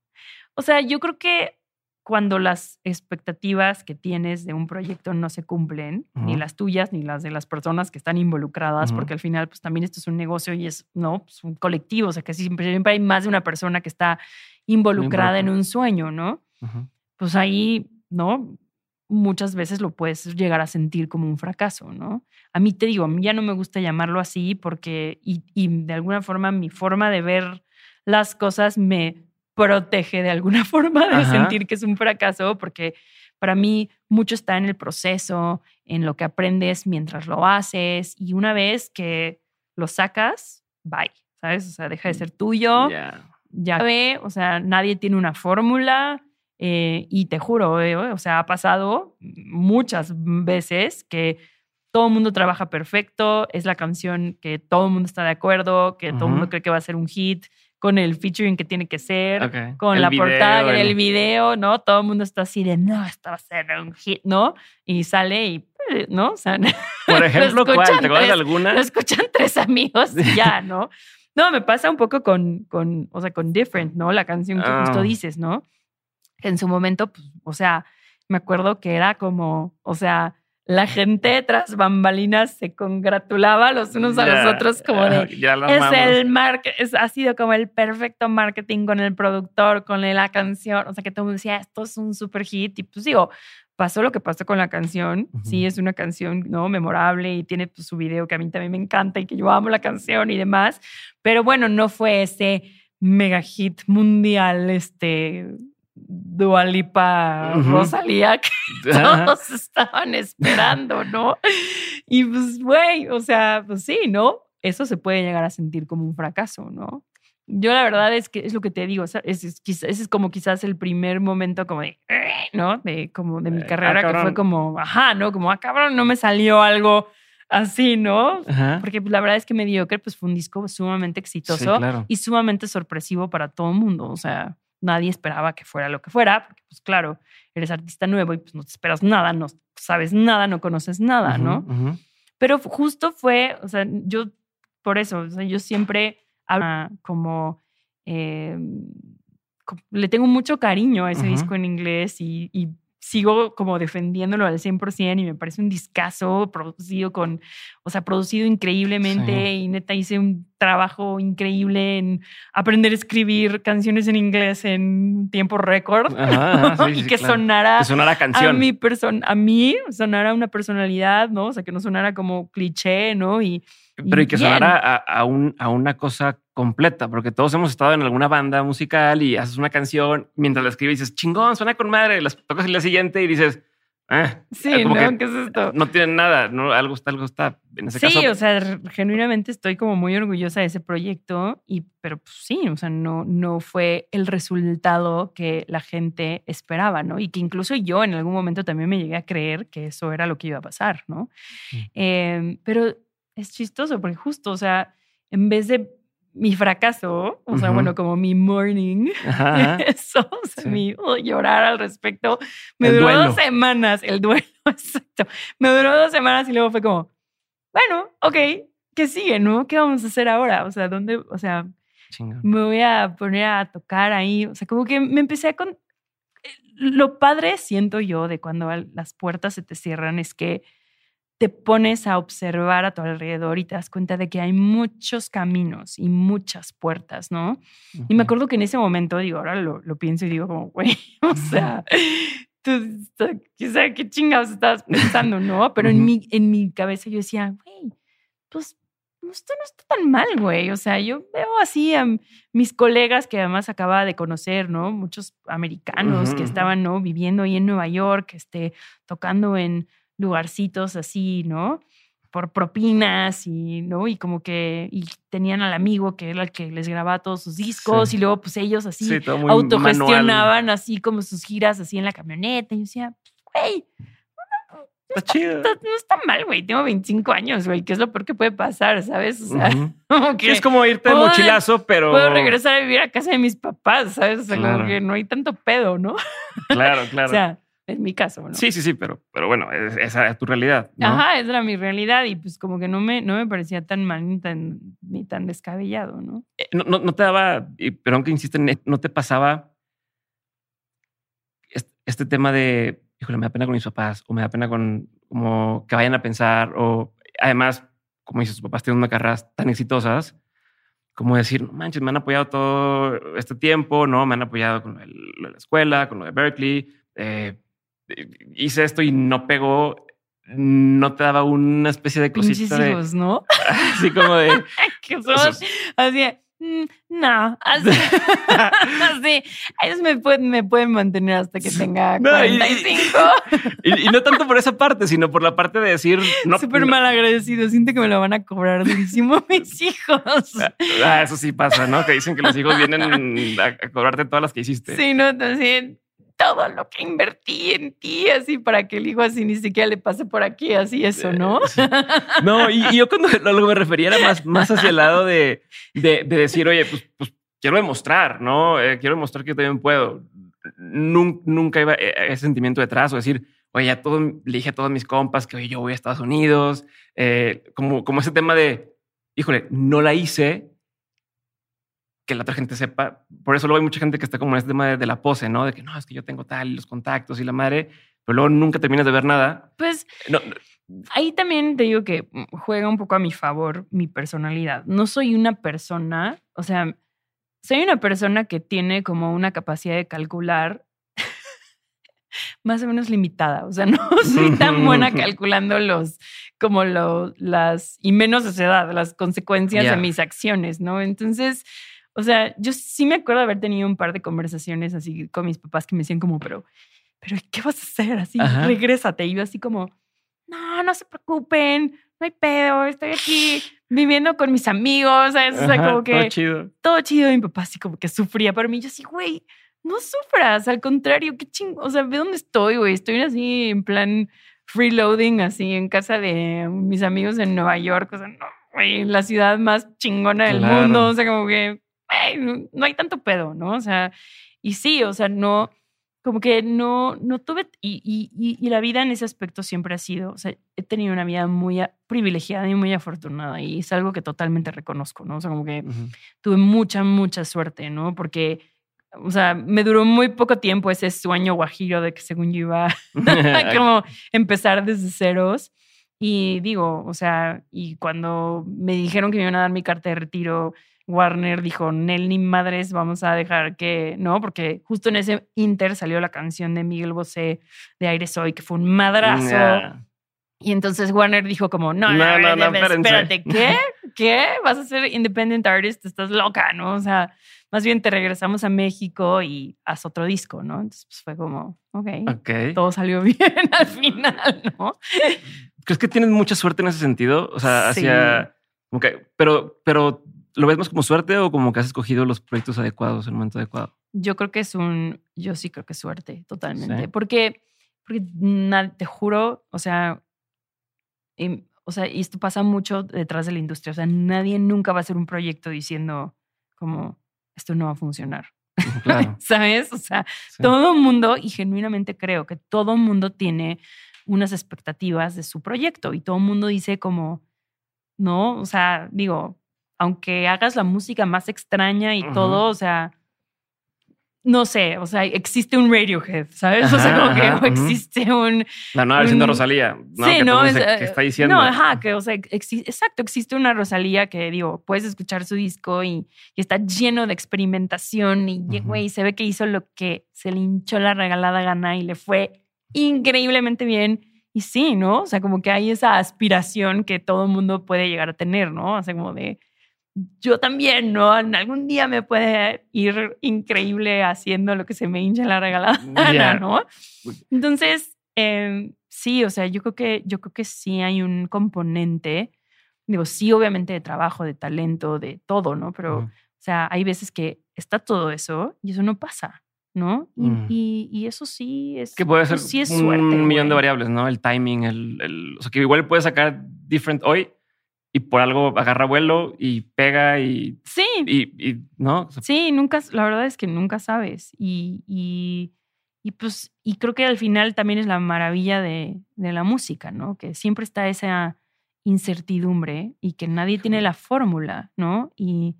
O sea, yo creo que cuando las expectativas que tienes de un proyecto no se cumplen, ni las tuyas ni las de las personas que están involucradas, porque al final, pues también esto es un negocio y es, ¿no? Pues, un colectivo, o sea, que siempre, siempre hay más de una persona que está involucrada en un sueño, ¿no? Pues ahí, ¿no? Muchas veces lo puedes llegar a sentir como un fracaso, ¿no? A mí te digo, a mí ya no me gusta llamarlo así porque, y, y de alguna forma mi forma de ver las cosas me protege de alguna forma de Ajá. sentir que es un fracaso, porque para mí mucho está en el proceso, en lo que aprendes mientras lo haces, y una vez que lo sacas, bye, ¿sabes? O sea, deja de ser tuyo, Ya. ya ve, o sea, nadie tiene una fórmula. Eh, y te juro, eh, o sea, ha pasado muchas veces que todo el mundo trabaja perfecto, es la canción que todo el mundo está de acuerdo, que todo el mundo cree que va a ser un hit, con el featuring que tiene que ser, Ok. con El la video, portada, el- el video, ¿no? Todo el mundo está así de, no, esto va a ser un hit, ¿no? Y sale y, eh, ¿no? O sea, Por ejemplo, ¿cuál? ¿Te acuerdas de alguna? lo escuchan tres amigos y ya, ¿no? No, me pasa un poco con, con, o sea, con Different, ¿no? La canción que justo Ah. dices, ¿no? En su momento, pues, o sea, me acuerdo que era como, o sea, la gente tras bambalinas se congratulaba los unos a los otros como de, es amamos. el market, es, ha sido como el perfecto marketing con el productor, con la canción. O sea, que todo el mundo decía, esto es un super hit. Y pues digo, pasó lo que pasó con la canción. Sí, Ujú. es una canción, ¿no? Memorable y tiene pues, su video que a mí también me encanta y que yo amo la canción y demás. Pero bueno, no fue ese mega hit mundial, este. Dualipa Ujú. Rosalía que todos estaban esperando, ¿no? Y pues, güey, o sea, pues sí, ¿no? Eso se puede llegar a sentir como un fracaso, ¿no? Yo la verdad es que es lo que te digo, o sea, ese es, es como quizás el primer momento como de, ¿no? De como de mi Eh, ah, carrera que fue como, ajá, ¿no? Como, ah, cabrón, no me salió algo así, ¿no? Ajá. Porque pues, la verdad es que Mediocre pues fue un disco sumamente exitoso Sí, claro. y sumamente sorpresivo para todo el mundo. O sea, nadie esperaba que fuera lo que fuera, porque pues claro, eres artista nuevo y pues no te esperas nada, no sabes nada, no conoces nada, ¿no? Pero justo fue, o sea, yo por eso, o sea, yo siempre hablo como, eh, le tengo mucho cariño a ese disco en inglés y, y sigo como defendiéndolo al 100% y me parece un discazo producido con, o sea, producido increíblemente Sí. y neta hice un trabajo increíble en aprender a escribir canciones en inglés en tiempo récord sí, y que claro. sonara Que sonara a mi persona, a mí sonara una personalidad, ¿no? O sea, que no sonara como cliché, ¿no? Y Pero y que sonara a, a un, a una cosa completa, porque todos hemos estado en alguna banda musical y haces una canción, mientras la escribes dices, chingón, suena con madre, las tocas el día siguiente y dices, ah, sí, ¿no? que ¿Qué es esto? no tienen nada, no, algo está, algo está. En ese Sí, caso, o sea, genuinamente estoy como muy orgullosa de ese proyecto y, pero pues, sí, o sea, no, no fue el resultado que la gente esperaba, ¿no? Y que incluso yo en algún momento también me llegué a creer que eso era lo que iba a pasar, ¿no? Mm. Eh, pero es chistoso porque justo, o sea, en vez de mi fracaso, o sea, Ujú. bueno, como mi morning, Ajá, eso, o sea, Sí. mi oh, llorar al respecto, me El duró duelo. dos semanas, el duelo, exacto. Me duró dos semanas y luego fue como, bueno, ok, ¿qué sigue, no? ¿Qué vamos a hacer ahora? O sea, ¿dónde, o sea, Chingón. me voy a poner a tocar ahí? O sea, como que me empecé a... Con... Lo padre, siento yo, de cuando las puertas se te cierran es que te pones a observar a tu alrededor y te das cuenta de que hay muchos caminos y muchas puertas, ¿no? Y me acuerdo que en ese momento, digo, ahora lo, lo pienso y digo como, güey, o sea, tú, sea, qué chingados estabas pensando, ¿no? Pero en, Ujú. mi, en mi cabeza yo decía, güey, pues esto no está tan mal, güey. O sea, yo veo así a mis colegas que además acababa de conocer, ¿no? Muchos americanos que estaban, ¿no? Viviendo ahí en Nueva York, este, tocando en lugarcitos así, ¿no? Por propinas y, ¿no? Y como que, y tenían al amigo que era el que les grababa todos sus discos Sí. y luego pues ellos así Sí, autogestionaban manual. así como sus giras así en la camioneta. Y yo decía, güey, Está no está mal, güey. Tengo 25 años, güey. ¿Qué es lo peor que puede pasar, sabes? O sea, como que es como irte de mochilazo, pero. puedo regresar a vivir a casa de mis papás, ¿sabes? O sea, Claro. como que no hay tanto pedo, ¿no? Claro, claro. O sea, es mi caso, ¿no? sí, sí, sí, pero, pero bueno, es- esa es tu realidad. ¿no? Ajá, esa era mi realidad y pues como que no me, no me parecía tan mal ni tan, ni tan descabellado, ¿no? Eh, No, no, no te daba, y perdón que insisten, no te pasaba est- este tema de, híjole, me da pena con mis papás o me da pena con como que vayan a pensar o además, como dices, tus papás tienen una carreras tan exitosas, como decir, no manches, me han apoyado todo este tiempo, no, me han apoyado con lo de la escuela, con lo de Berkeley, eh, hice esto y no pegó, no te daba una especie de cosita de, hijos, ¿no? así como de, que somos así, "Mm, no, así, así, ellos me pueden, me pueden mantener hasta que tenga No, y- y- 45. Y, y no tanto por esa parte, sino por la parte de decir no. Súper no- mal agradecido. Siento que me lo van a cobrar durísimo mis hijos. Ah, eso sí pasa, ¿no? Que dicen que los hijos vienen a, a cobrarte todas las que hiciste. Sí, no, así, todo lo que invertí en ti, así para que el hijo así ni siquiera le pase por aquí, así eso, ¿no? Sí. No, y, y yo cuando lo me refería era más, más hacia el lado de, de, de decir, oye, pues, pues quiero demostrar, ¿no? Eh, quiero demostrar que yo también puedo. Nun- nunca iba eh, ese sentimiento detrás o decir, oye, ya todo, le dije a todos mis compas que oye, yo voy a Estados Unidos, eh, como, como ese tema de, híjole, no la hice, que la otra gente sepa. Por eso luego hay mucha gente que está como en este tema de, de la pose, ¿no? De que no, es que yo tengo tal y los contactos y la madre, pero luego nunca terminas de ver nada. Pues No, ahí también te digo que juega un poco a mi favor mi personalidad. No soy una persona, o sea, soy una persona que tiene como una capacidad de calcular más o menos limitada. O sea, no soy tan buena calculando los, como lo, las, y menos a esa edad, las consecuencias de mis acciones, ¿no? Entonces, o sea, yo sí me acuerdo de haber tenido un par de conversaciones así con mis papás que me decían como, pero, pero ¿qué vas a hacer? Así, Ajá. regrésate. Y yo así como, no, no se preocupen, no hay pedo, estoy aquí viviendo con mis amigos, ¿sabes? O sea, como todo que chido. todo chido. Y mi papá así como que sufría por mí. Yo así, güey, no sufras, al contrario, qué ching... O sea, ve dónde estoy, güey. Estoy así en plan freeloading, así en casa de mis amigos en Nueva York. O sea, no, güey, la ciudad más chingona del Claro. mundo. O sea, como que, güey, no, hay tanto pedo, ¿no? O sea, y sí, o sea, no, como que no, no tuve, y, y, y, y la vida en ese aspecto siempre ha sido, o sea, he tenido una vida muy privilegiada y muy afortunada y es algo que totalmente reconozco, ¿no? O sea, como que tuve mucha, mucha suerte, ¿no? Porque, o sea, me duró muy poco tiempo ese sueño guajiro de que según yo iba a como empezar desde ceros. Y digo, o sea, y cuando me dijeron que me iban a dar mi carta de retiro, Warner dijo, Nel, ni madres, vamos a dejar que, ¿no? Porque justo en ese inter salió la canción de Miguel Bosé de Aire Soy, que fue un madrazo. Y entonces Warner dijo como, no, no, No, no, espérate, ¿qué? ¿Qué? ¿Vas a ser independent artist? Estás loca, ¿no? O sea, más bien te regresamos a México y haz otro disco, ¿no? Entonces pues, fue como, ok, Ok. todo salió bien al final, ¿no? ¿Crees que tienes mucha suerte en ese sentido? O sea, Sí. hacia. como que- pero, pero, ¿lo ves más como suerte o como que has escogido los proyectos adecuados en el momento adecuado? Yo creo que es un, yo sí creo que es suerte, totalmente. Sí. Porque, porque te juro, o sea, em, o sea, y esto pasa mucho detrás de la industria. O sea, nadie nunca va a hacer un proyecto diciendo como esto no va a funcionar. Claro. ¿Sabes? O sea, sí. todo mundo, y genuinamente creo que todo mundo tiene unas expectativas de su proyecto y todo mundo dice como, no, o sea, digo, aunque hagas la música más extraña y todo, o sea, no sé, o sea, existe un Radiohead, ¿sabes? o sea, Ajá, como que ajá, existe un, La nueva versión de Rosalía. ¿no? Sí, que no, es, dice eh, que está diciendo. No, ajá, que, o sea, exacto, existe una Rosalía que, digo, puedes escuchar su disco y, y está lleno de experimentación y, güey, se ve que hizo lo que se le hinchó la regalada gana y le fue increíblemente bien. Y sí, ¿no? O sea, como que hay esa aspiración que todo el mundo puede llegar a tener, ¿no? O sea, como de, yo también, ¿no? En algún día me puede ir increíble haciendo lo que se me hincha la regalada. ¿no? Entonces, eh, sí, o sea, yo creo que yo creo que sí hay un componente, digo, sí, obviamente de trabajo, de talento, de todo, ¿no? Pero, o sea, hay veces que está todo eso y eso no pasa. ¿no? Y, Mm. y- y eso sí es. Que puede ser sí es un suerte, millón de variables, ¿no? El timing, el, el- O sea, que igual puedes sacar different hoy y por algo agarra vuelo y pega y. Sí, y, y- ¿No? Sí, nunca, la verdad es que nunca sabes. Y, y, y pues, y creo que al final también es la maravilla de, de la música, ¿no? Que siempre está esa incertidumbre y que nadie tiene la fórmula, ¿no? Y,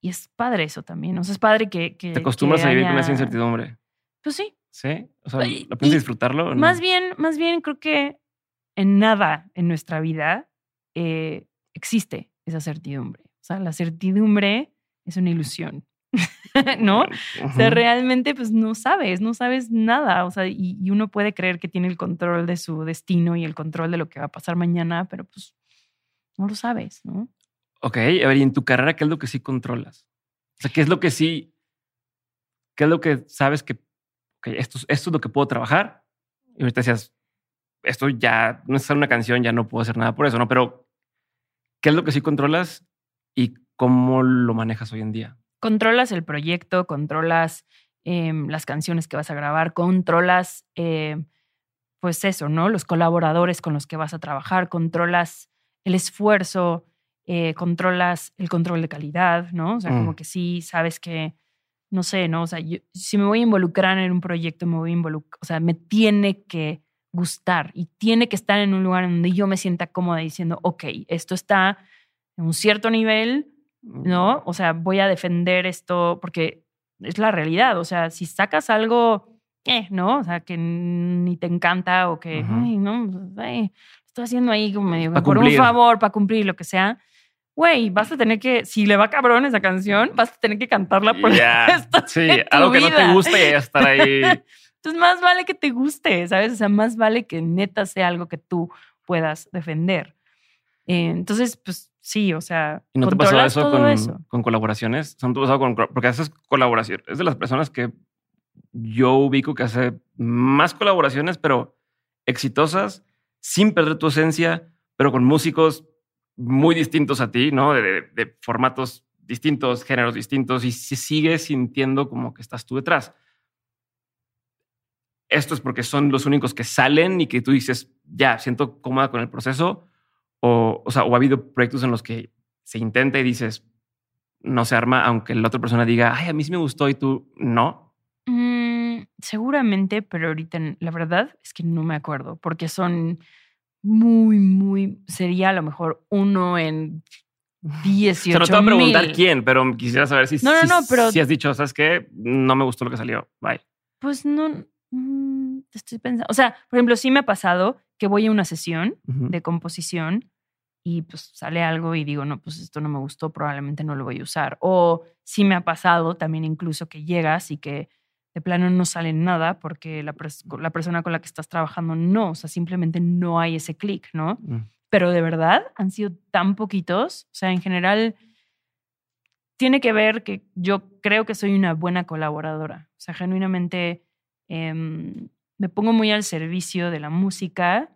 y es padre eso también. O sea, es padre que. que te acostumbras que a vivir con esa incertidumbre. Pues sí. ¿Sí? O sea, ¿aprendes a disfrutarlo? o no? Más bien, más bien creo que en nada en nuestra vida eh, existe esa certidumbre. O sea, la certidumbre es una ilusión, ¿no? O sea, realmente pues no sabes, no sabes nada. O sea, y, y uno puede creer que tiene el control de su destino y el control de lo que va a pasar mañana, pero pues no lo sabes, ¿no? Ok, a ver, y en tu carrera, ¿qué es lo que sí controlas? O sea, ¿qué es lo que sí, qué es lo que sabes que, esto, es- esto es lo que puedo trabajar? Y ahorita decías, esto ya no es una canción, ya no puedo hacer nada por eso, ¿no? Pero, ¿qué es lo que sí controlas y cómo lo manejas hoy en día? controlas el proyecto, controlas em, las canciones que vas a grabar, controlas, em, pues eso, ¿no? Los colaboradores con los que vas a trabajar, controlas el esfuerzo, eh, controlas el control de calidad, ¿no? O sea, Mm. como que sí sabes que, no sé, ¿no? O sea, yo- si me voy a involucrar en un proyecto, me voy a involucrar, o sea, me tiene que gustar y tiene que estar en un lugar donde yo me sienta cómoda diciendo, ok, esto está en un cierto nivel, ¿no? O sea, voy a defender esto porque es la realidad. O sea, si sacas algo, eh, ¿no? O sea, que ni te encanta o que, Ujú. ay, no, pues, ay, estoy haciendo ahí como medio Pa' por un cumplir. favor, para cumplir lo que sea. Güey, vas a tener que, si le va cabrón esa canción, vas a tener que cantarla por el resto sí, de tu algo que no te vida. gusta y estar ahí. Entonces, más vale que te guste, ¿sabes? O sea, más vale que neta sea algo que tú puedas defender. Eh, entonces, pues sí, o sea, ¿Y no te pasó eso con, eso. con colaboraciones? ¿O sea, ¿No te pasó con, porque haces colaboración? Es de las personas que yo ubico que hace más colaboraciones, pero exitosas, sin perder tu esencia, pero con músicos muy distintos a ti, ¿no? De, de- de formatos distintos, géneros distintos, y se sigue sintiendo como que estás tú detrás. Esto es porque son los únicos que salen y que tú dices, ya, siento cómoda con el proceso, o, o sea, o ha habido proyectos en los que se intenta y dices, no se arma, aunque la otra persona diga, ay, a mí sí me gustó y tú no. Mm, seguramente, pero ahorita la verdad es que no me acuerdo, porque son muy, muy, sería a lo mejor uno en O sea, 18 no te voy a preguntar quién, pero quisiera saber si, No, no, si- no, pero- si has dicho, ¿sabes qué? No me gustó lo que salió. Bye. Pues no, mm, estoy pensando. O sea, por ejemplo, sí me ha pasado que voy a una sesión Ujú. de composición y pues sale algo y digo, no, pues esto no me gustó, probablemente no lo voy a usar. O sí me ha pasado también incluso que llegas y que de plano no sale nada porque la persona con la que estás trabajando no, o sea, simplemente no hay ese clic, ¿no? Mm. Pero de verdad han sido tan poquitos, o sea, en general tiene que ver que yo creo que soy una buena colaboradora, o sea, genuinamente em, me pongo muy al servicio de la música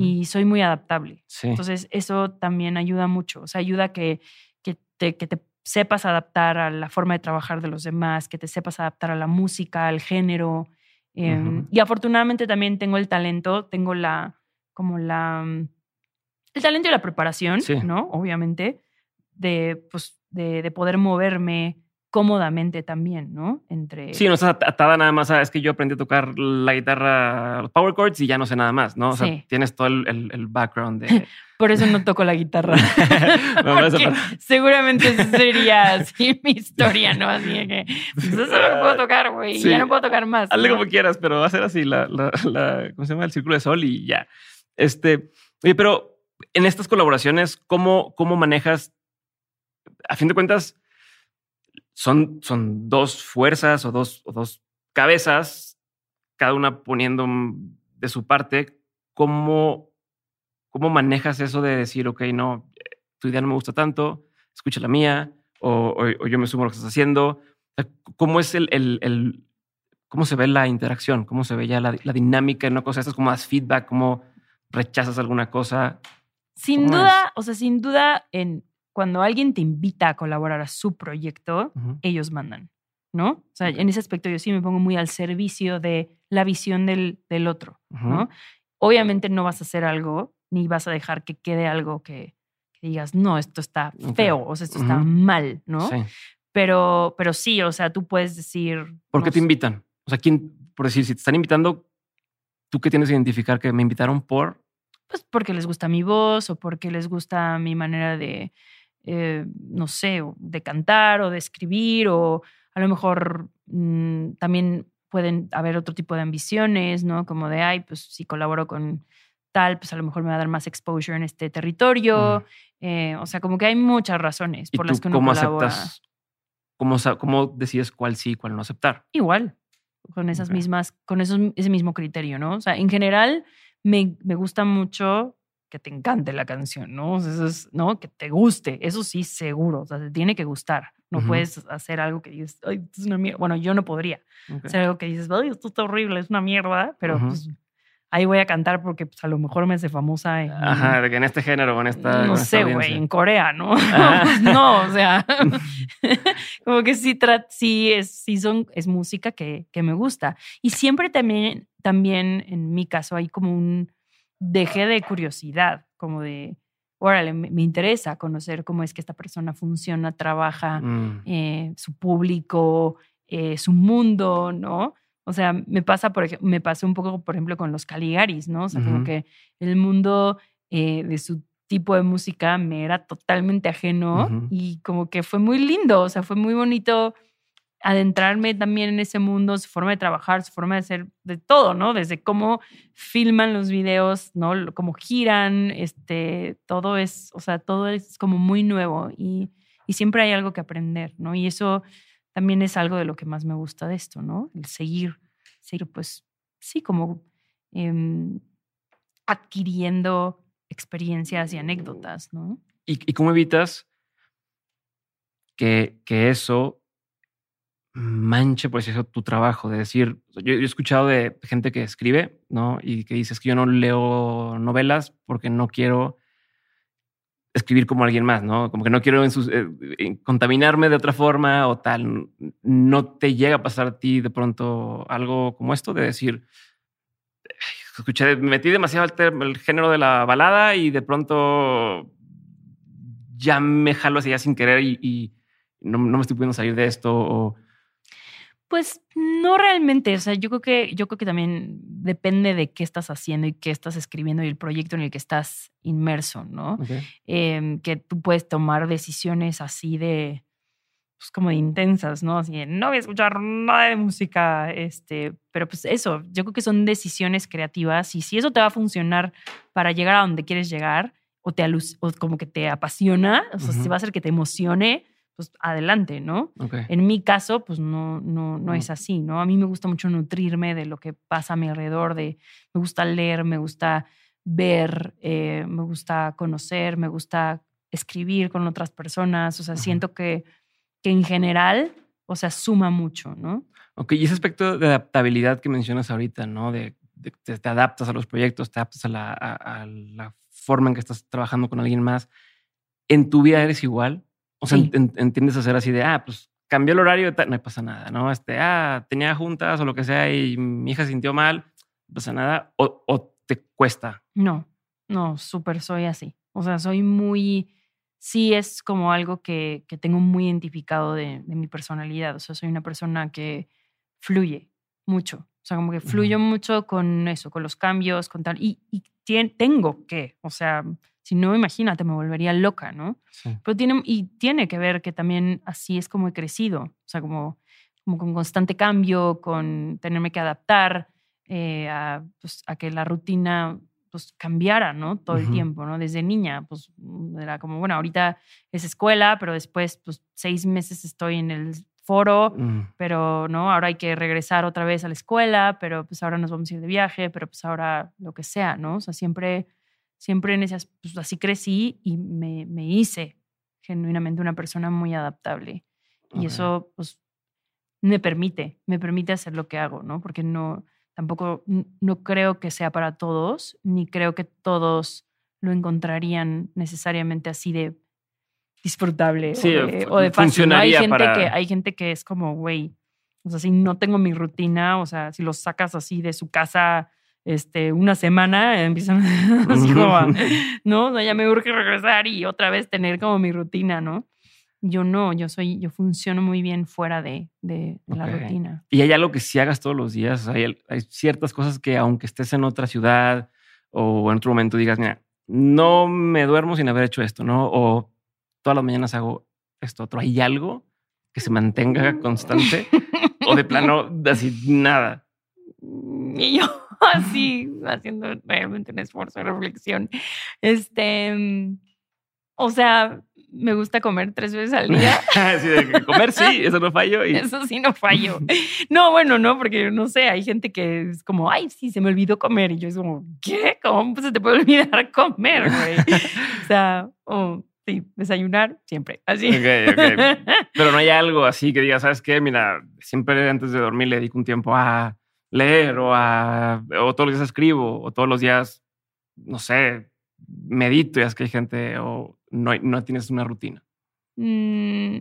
y soy muy adaptable. sí. Entonces, eso también ayuda mucho. O sea, ayuda a que, que, te, que te sepas adaptar a la forma de trabajar de los demás, que te sepas adaptar a la música, al género. em. Y afortunadamente también tengo el talento, tengo la, como la, el talento y la preparación, Sí. ¿no? Obviamente, de, pues, de, de poder moverme cómodamente también, ¿no? Entre... Sí, no estás at- atada nada más a es que yo aprendí a tocar la guitarra, los power chords y ya no sé nada más, ¿no? O sea, Sí. tienes todo el, el- el background de. Por eso no toco la guitarra. No, no, eso seguramente sería así mi historia, ¿no? Así que, pues eso que puedo tocar, güey. Sí. Ya no puedo tocar más. Hazle ¿no? como quieras, pero va a ser así la, la, la- ¿cómo se llama? El círculo de sol y ya. Este, oye, pero en estas colaboraciones, ¿cómo, cómo manejas? A fin de cuentas, son, son dos fuerzas o dos, o dos cabezas, cada una poniendo de su parte. ¿Cómo, cómo manejas eso de decir, ok, no, tu idea no me gusta tanto, escucha la mía, o, o- o yo me sumo a lo que estás haciendo? ¿Cómo es el, el- el- cómo se ve la interacción? ¿Cómo se ve ya la, la dinámica en una cosa? ¿Esto es como das feedback? ¿Cómo rechazas alguna cosa? Sin ¿Cómo duda, o sea, sin duda, en, cuando alguien te invita a colaborar a su proyecto, ellos mandan, ¿no? O sea, en ese aspecto yo sí me pongo muy al servicio de la visión del, del otro, ¿no? Obviamente no vas a hacer algo ni vas a dejar que quede algo que, que digas, no, esto está feo, o sea, esto está mal, ¿no? Sí. Pero, pero sí, o sea, tú puedes decir... ¿Por qué te invitan? O sea, ¿quién, por decir, si te están invitando, tú qué tienes que identificar que me invitaron por? Pues porque les gusta mi voz o porque les gusta mi manera de, eh, no sé, de cantar o de escribir o a lo mejor mm, también pueden haber otro tipo de ambiciones, ¿no? Como de, ay, pues si colaboro con tal, pues a lo mejor me va a dar más exposure en este territorio. Mm. Eh, o sea, como que hay muchas razones ¿Y por tú las que uno cómo colabora. aceptas? ¿Cómo, ¿Cómo decides cuál sí y cuál no aceptar? Igual, con esas mismas, con esos, ese mismo criterio, ¿no? O sea, en general me, me gusta mucho que te encante la canción, ¿no? O sea, eso es, ¿no? Que te guste, eso sí, seguro, o sea, te tiene que gustar. No Ujú. puedes hacer algo que dices, ay, esto es una mierda. Bueno, yo no podría Ok. hacer algo que dices, ay, esto está horrible, es una mierda, pero Ujú. pues ahí voy a cantar porque pues, a lo mejor me hace famosa en, Ajá, de que en este género en esta. no con sé, güey, en Corea, ¿no? Pues no, o sea, como que sí, sí, es, sí son, es música que, que me gusta. Y siempre también, también, en mi caso, hay como un deje de curiosidad, como de, órale, me, me interesa conocer cómo es que esta persona funciona, trabaja, Mm, eh, su público, eh, su mundo, ¿no? O sea, me pasa, por ejemplo, me pasó un poco, por ejemplo, con los Caligaris, ¿no? O sea, como que el mundo eh, de su tipo de música me era totalmente ajeno y como que fue muy lindo, o sea, fue muy bonito adentrarme también en ese mundo, su forma de trabajar, su forma de hacer de todo, ¿no? Desde cómo filman los videos, ¿no? Cómo giran, este, todo es, o sea, todo es como muy nuevo y, y siempre hay algo que aprender, ¿no? Y eso también es algo de lo que más me gusta de esto, ¿no? El seguir, seguir, pues, sí, como em, adquiriendo experiencias y anécdotas, ¿no? ¿Y, y cómo evitas que, que eso manche, por eso, tu trabajo? De decir, yo, he escuchado de gente que escribe, ¿no? Y que dices que yo no leo novelas porque no quiero escribir como alguien más, ¿no? Como que no quiero eh, contaminarme de otra forma o tal. ¿No te llega a pasar a ti de pronto algo como esto de decir, escuché, me metí demasiado el género de la balada y de pronto ya me jalo así ya sin querer y, y no, no me estoy pudiendo salir de esto o Pues no realmente, o sea, yo creo que yo creo que también depende de qué estás haciendo y qué estás escribiendo y el proyecto en el que estás inmerso, ¿no? Em, que tú puedes tomar decisiones así de, pues como de intensas, ¿no? Así de, no voy a escuchar nada de música, este, pero pues eso, yo creo que son decisiones creativas y si eso te va a funcionar para llegar a donde quieres llegar o te o como que te apasiona, o sea, si va a hacer que te emocione, pues adelante, ¿no? En mi caso, pues no, no, no Mm. es así, ¿no? A mí me gusta mucho nutrirme de lo que pasa a mi alrededor, de, me gusta leer, me gusta ver, eh, me gusta conocer, me gusta escribir con otras personas, o sea, siento que, que en general, o sea, suma mucho, ¿no? Ok, y ese aspecto de adaptabilidad que mencionas ahorita, ¿no? De, de- te, te adaptas a los proyectos, te adaptas a la, a- a la forma en que estás trabajando con alguien más. ¿En tu vida eres igual? O sea, Sí. en- entiendes hacer así de, ah, pues cambió el horario, no pasa nada, ¿no? Este, ah, tenía juntas o lo que sea y mi hija se sintió mal, no pasa nada. O, o te cuesta. No, no, súper soy así. O sea, soy muy, sí es como algo que, que tengo muy identificado de, de mi personalidad. O sea, soy una persona que fluye mucho. O sea, como que fluyo Ujú. mucho con eso, con los cambios, con tal. Y, y tengo que, o sea, si no, imagínate, me volvería loca, ¿no? Sí. Pero tiene, y tiene que ver que también así es como he crecido, o sea, como, como con constante cambio, con tenerme que adaptar eh, a, pues, a que la rutina pues cambiara, ¿no? Todo el tiempo, ¿no? Desde niña, pues era como, bueno, ahorita es escuela, pero después, pues seis meses estoy en el foro, Mm, pero no, ahora hay que regresar otra vez a la escuela, pero pues ahora nos vamos a ir de viaje, pero pues ahora lo que sea, ¿no? O sea, siempre, siempre en esas, pues así crecí y me, me hice genuinamente una persona muy adaptable. Y eso, pues, me permite, me permite hacer lo que hago, ¿no? Porque no, tampoco, no creo que sea para todos, ni creo que todos lo encontrarían necesariamente así de disfrutable Sí, o de, o de fácil. ¿no? Hay gente, para- que, hay gente que es como, güey, O sea, si no tengo mi rutina, o sea, si los sacas así de su casa este, una semana, empiezan así como, a, ¿no? O sea, ya me urge regresar y otra vez tener como mi rutina, ¿no? Yo no, yo soy, yo funciono muy bien fuera de, de, la rutina. Y hay algo que si hagas todos los días, hay, hay ciertas cosas que aunque estés en otra ciudad o en otro momento digas, mira, no me duermo sin haber hecho esto, ¿no? O todas las mañanas hago esto otro. ¿Hay algo que se mantenga constante? o de plano, así nada. Y yo así, haciendo realmente un esfuerzo de reflexión. Este, o sea, me gusta comer tres veces al día. sí, de comer sí, eso no fallo. Y... Eso sí no fallo. No, bueno, no, porque no sé, hay gente que es como, ay, sí, se me olvidó comer. Y yo es como, ¿qué? ¿Cómo se te puede olvidar comer, güey? o sea, oh, sí, desayunar siempre, así. Ok, ok. Pero no hay algo así que diga, ¿sabes qué? Mira, siempre antes de dormir le dedico un tiempo a leer o a, o todos los días escribo o todos los días, no sé, medito, ya es que hay gente o no, no tienes una rutina. Mm,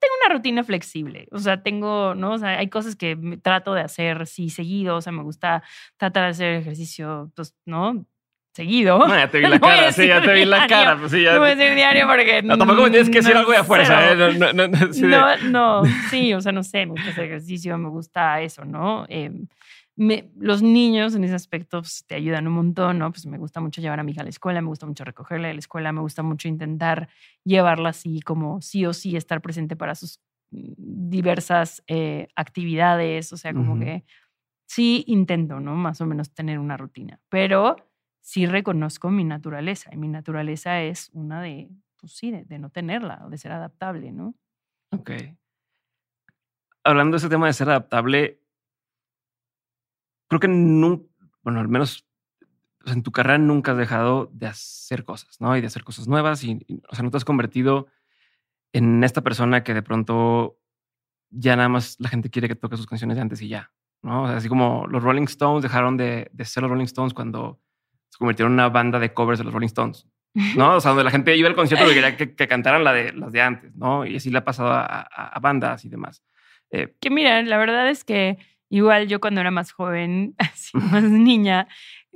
tengo una rutina flexible, o sea, tengo, ¿no? O sea, hay cosas que trato de hacer, sí, seguido, o sea, me gusta tratar de hacer ejercicio, pues, ¿no? Seguido. No, ya te vi la cara, sí, ya te vi la cara. Pues sí, ya. No voy a decir diario porque. No, tampoco me tienes que decir algo de fuerza. ¿eh? No, no, no, sí, no, no, sí, o sea, no sé, me gusta hacer ejercicio, me gusta eso, ¿no? Eh, me, los niños en ese aspecto pues, te ayudan un montón, ¿no? Pues me gusta mucho llevar a mi hija a la escuela, me gusta mucho recogerla de la escuela, me gusta mucho intentar llevarla así como sí o sí estar presente para sus mm, diversas eh, actividades, o sea, como que sí intento, ¿no? Más o menos tener una rutina, pero sí reconozco mi naturaleza y mi naturaleza es una de, pues sí, de, no tenerla o de ser adaptable, ¿no? Ok. Hablando de ese tema de ser adaptable, creo que nunca, bueno, al menos en tu carrera nunca has dejado de hacer cosas, ¿no? Y de hacer cosas nuevas y, o sea, no te has convertido en esta persona que de pronto ya nada más la gente quiere que toque sus canciones de antes y ya, ¿no? O sea, así como los Rolling Stones dejaron de, de ser los Rolling Stones cuando se convirtieron en una banda de covers de los Rolling Stones. ¿no? O sea, donde la gente iba al concierto y quería que, cantaran la de, las de antes, ¿no? Y así le ha pasado a, bandas y demás. Eh, que mira, la verdad es que igual yo cuando era más joven, así, más niña,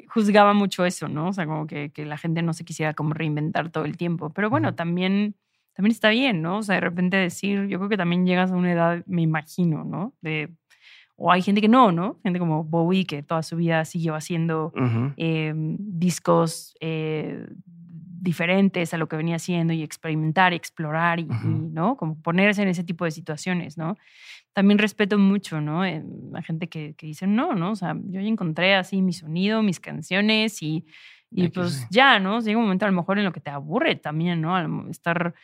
juzgaba mucho eso, ¿no? O sea, como que, que, la gente no se quisiera como reinventar todo el tiempo. Pero bueno, también, también está bien, ¿no? O sea, de repente decir, yo creo que también llegas a una edad, me imagino, ¿no? De o hay gente que no, ¿no? Gente como Bowie que toda su vida siguió haciendo em, discos eh, diferentes a lo que venía haciendo y experimentar, explorar y, ¿no? Como ponerse en ese tipo de situaciones, ¿no? También respeto mucho, ¿no? Eh, a gente que, que, dice, no, ¿no? O sea, yo ya encontré así mi sonido, mis canciones y, y pues ya, ¿no? Llega un momento a lo mejor en lo que te aburre también, ¿no? estar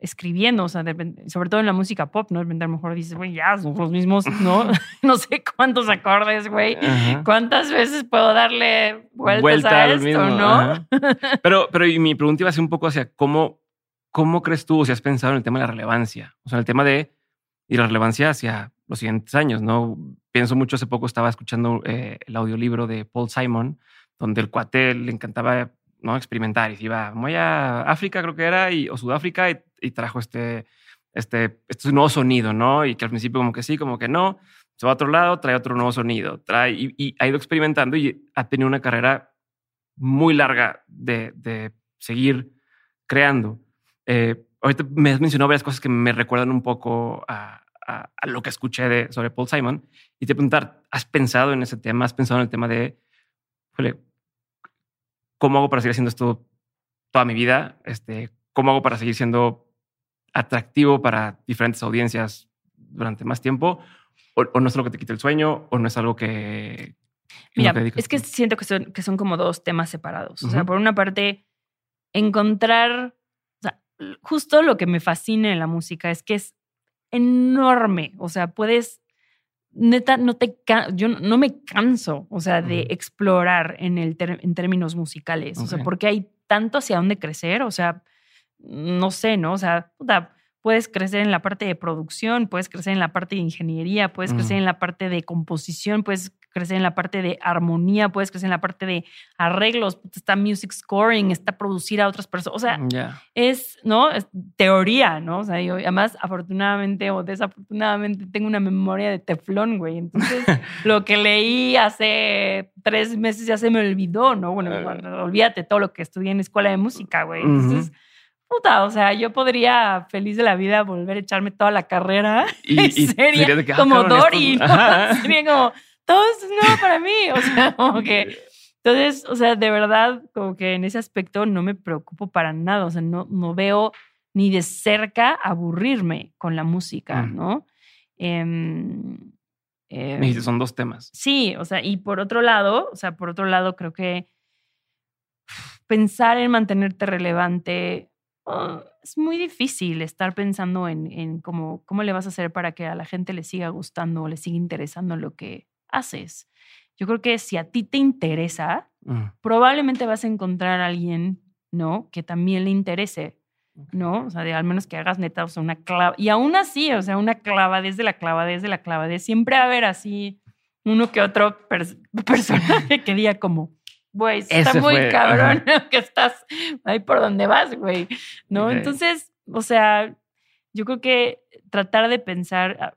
escribiendo, o sea, sobre todo en la música pop, ¿no? De repente a lo mejor dices, güey, ya son los mismos, ¿no? no sé cuántos acordes, güey. ¿Cuántas veces puedo darle vueltas Vuelta a esto, no? pero, pero y mi pregunta iba a ser un poco hacia cómo, cómo crees tú, o si has pensado en el tema de la relevancia, o sea, el tema de y la relevancia hacia los siguientes años, ¿no? Pienso mucho, hace poco estaba escuchando eh, el audiolibro de Paul Simon, donde el cuate le encantaba ¿no? experimentar y se iba muy a África, creo que era, y, o Sudáfrica, y, trajo este, este, este nuevo sonido, ¿no? Y que al principio como que sí, como que no, se va a otro lado, trae otro nuevo sonido, trae, y, ha ido experimentando y ha tenido una carrera muy larga de, de seguir creando. Eh, ahorita me has mencionado varias cosas que me recuerdan un poco a, a, a lo que escuché de, sobre Paul Simon, y te preguntar, ¿has pensado en ese tema? ¿Has pensado en el tema de, ¿cómo hago para seguir haciendo esto toda mi vida? Este, ¿Cómo hago para seguir siendo atractivo para diferentes audiencias durante más tiempo? O, no es algo que te quite el sueño, o no es algo que... Mira, es que siento que son, que son como dos temas separados. O sea, por una parte, encontrar, o sea, justo lo que me fascina en la música es que es enorme. O sea, puedes neta, no te yo no me canso, o sea, de explorar en, el en términos musicales, o sea, porque hay tanto hacia dónde crecer, o sea, no sé, ¿no? O sea, puedes crecer en la parte de producción, puedes crecer en la parte de ingeniería, puedes crecer en la parte de composición, puedes crecer en la parte de armonía, puedes crecer en la parte de arreglos, está music scoring, está producir a otras personas. O sea, Mm, es, ¿no? Es teoría, ¿no? O sea, yo además, afortunadamente o desafortunadamente, tengo una memoria de teflón, güey. Entonces, lo que leí hace tres meses ya se me olvidó, ¿no? Bueno, Eh. olvídate todo lo que estudié en escuela de música, güey. Entonces, puta, o sea, yo podría feliz de la vida volver a echarme toda la carrera. Y, y sería sería de que, ah, como cabrón, Dory, ¿no? Sería como, todo esto es nuevo para mí. O sea, como que entonces, o sea, de verdad, como que en ese aspecto no me preocupo para nada. O sea, no, no veo ni de cerca aburrirme con la música, Mm. ¿no? Em, em, Me dijiste, son dos temas. Sí, o sea, y por otro lado, o sea, por otro lado, creo que pensar en mantenerte relevante ah, es muy difícil estar pensando en, en cómo, cómo le vas a hacer para que a la gente le siga gustando o le siga interesando lo que haces. Yo creo que si a ti te interesa, Mm. probablemente vas a encontrar a alguien, ¿no? Que también le interese, ¿no? O sea, de, al menos que hagas neta, o sea, una clava. Y aún así, o sea, una clavadez de la clavadez de la clavadez. Siempre va a haber así uno que otro pers- personaje que diga como, güey, está Ese muy fue, cabrón que estás ahí por donde vas, güey, ¿no? Entonces, o sea, yo creo que tratar de pensar, ah,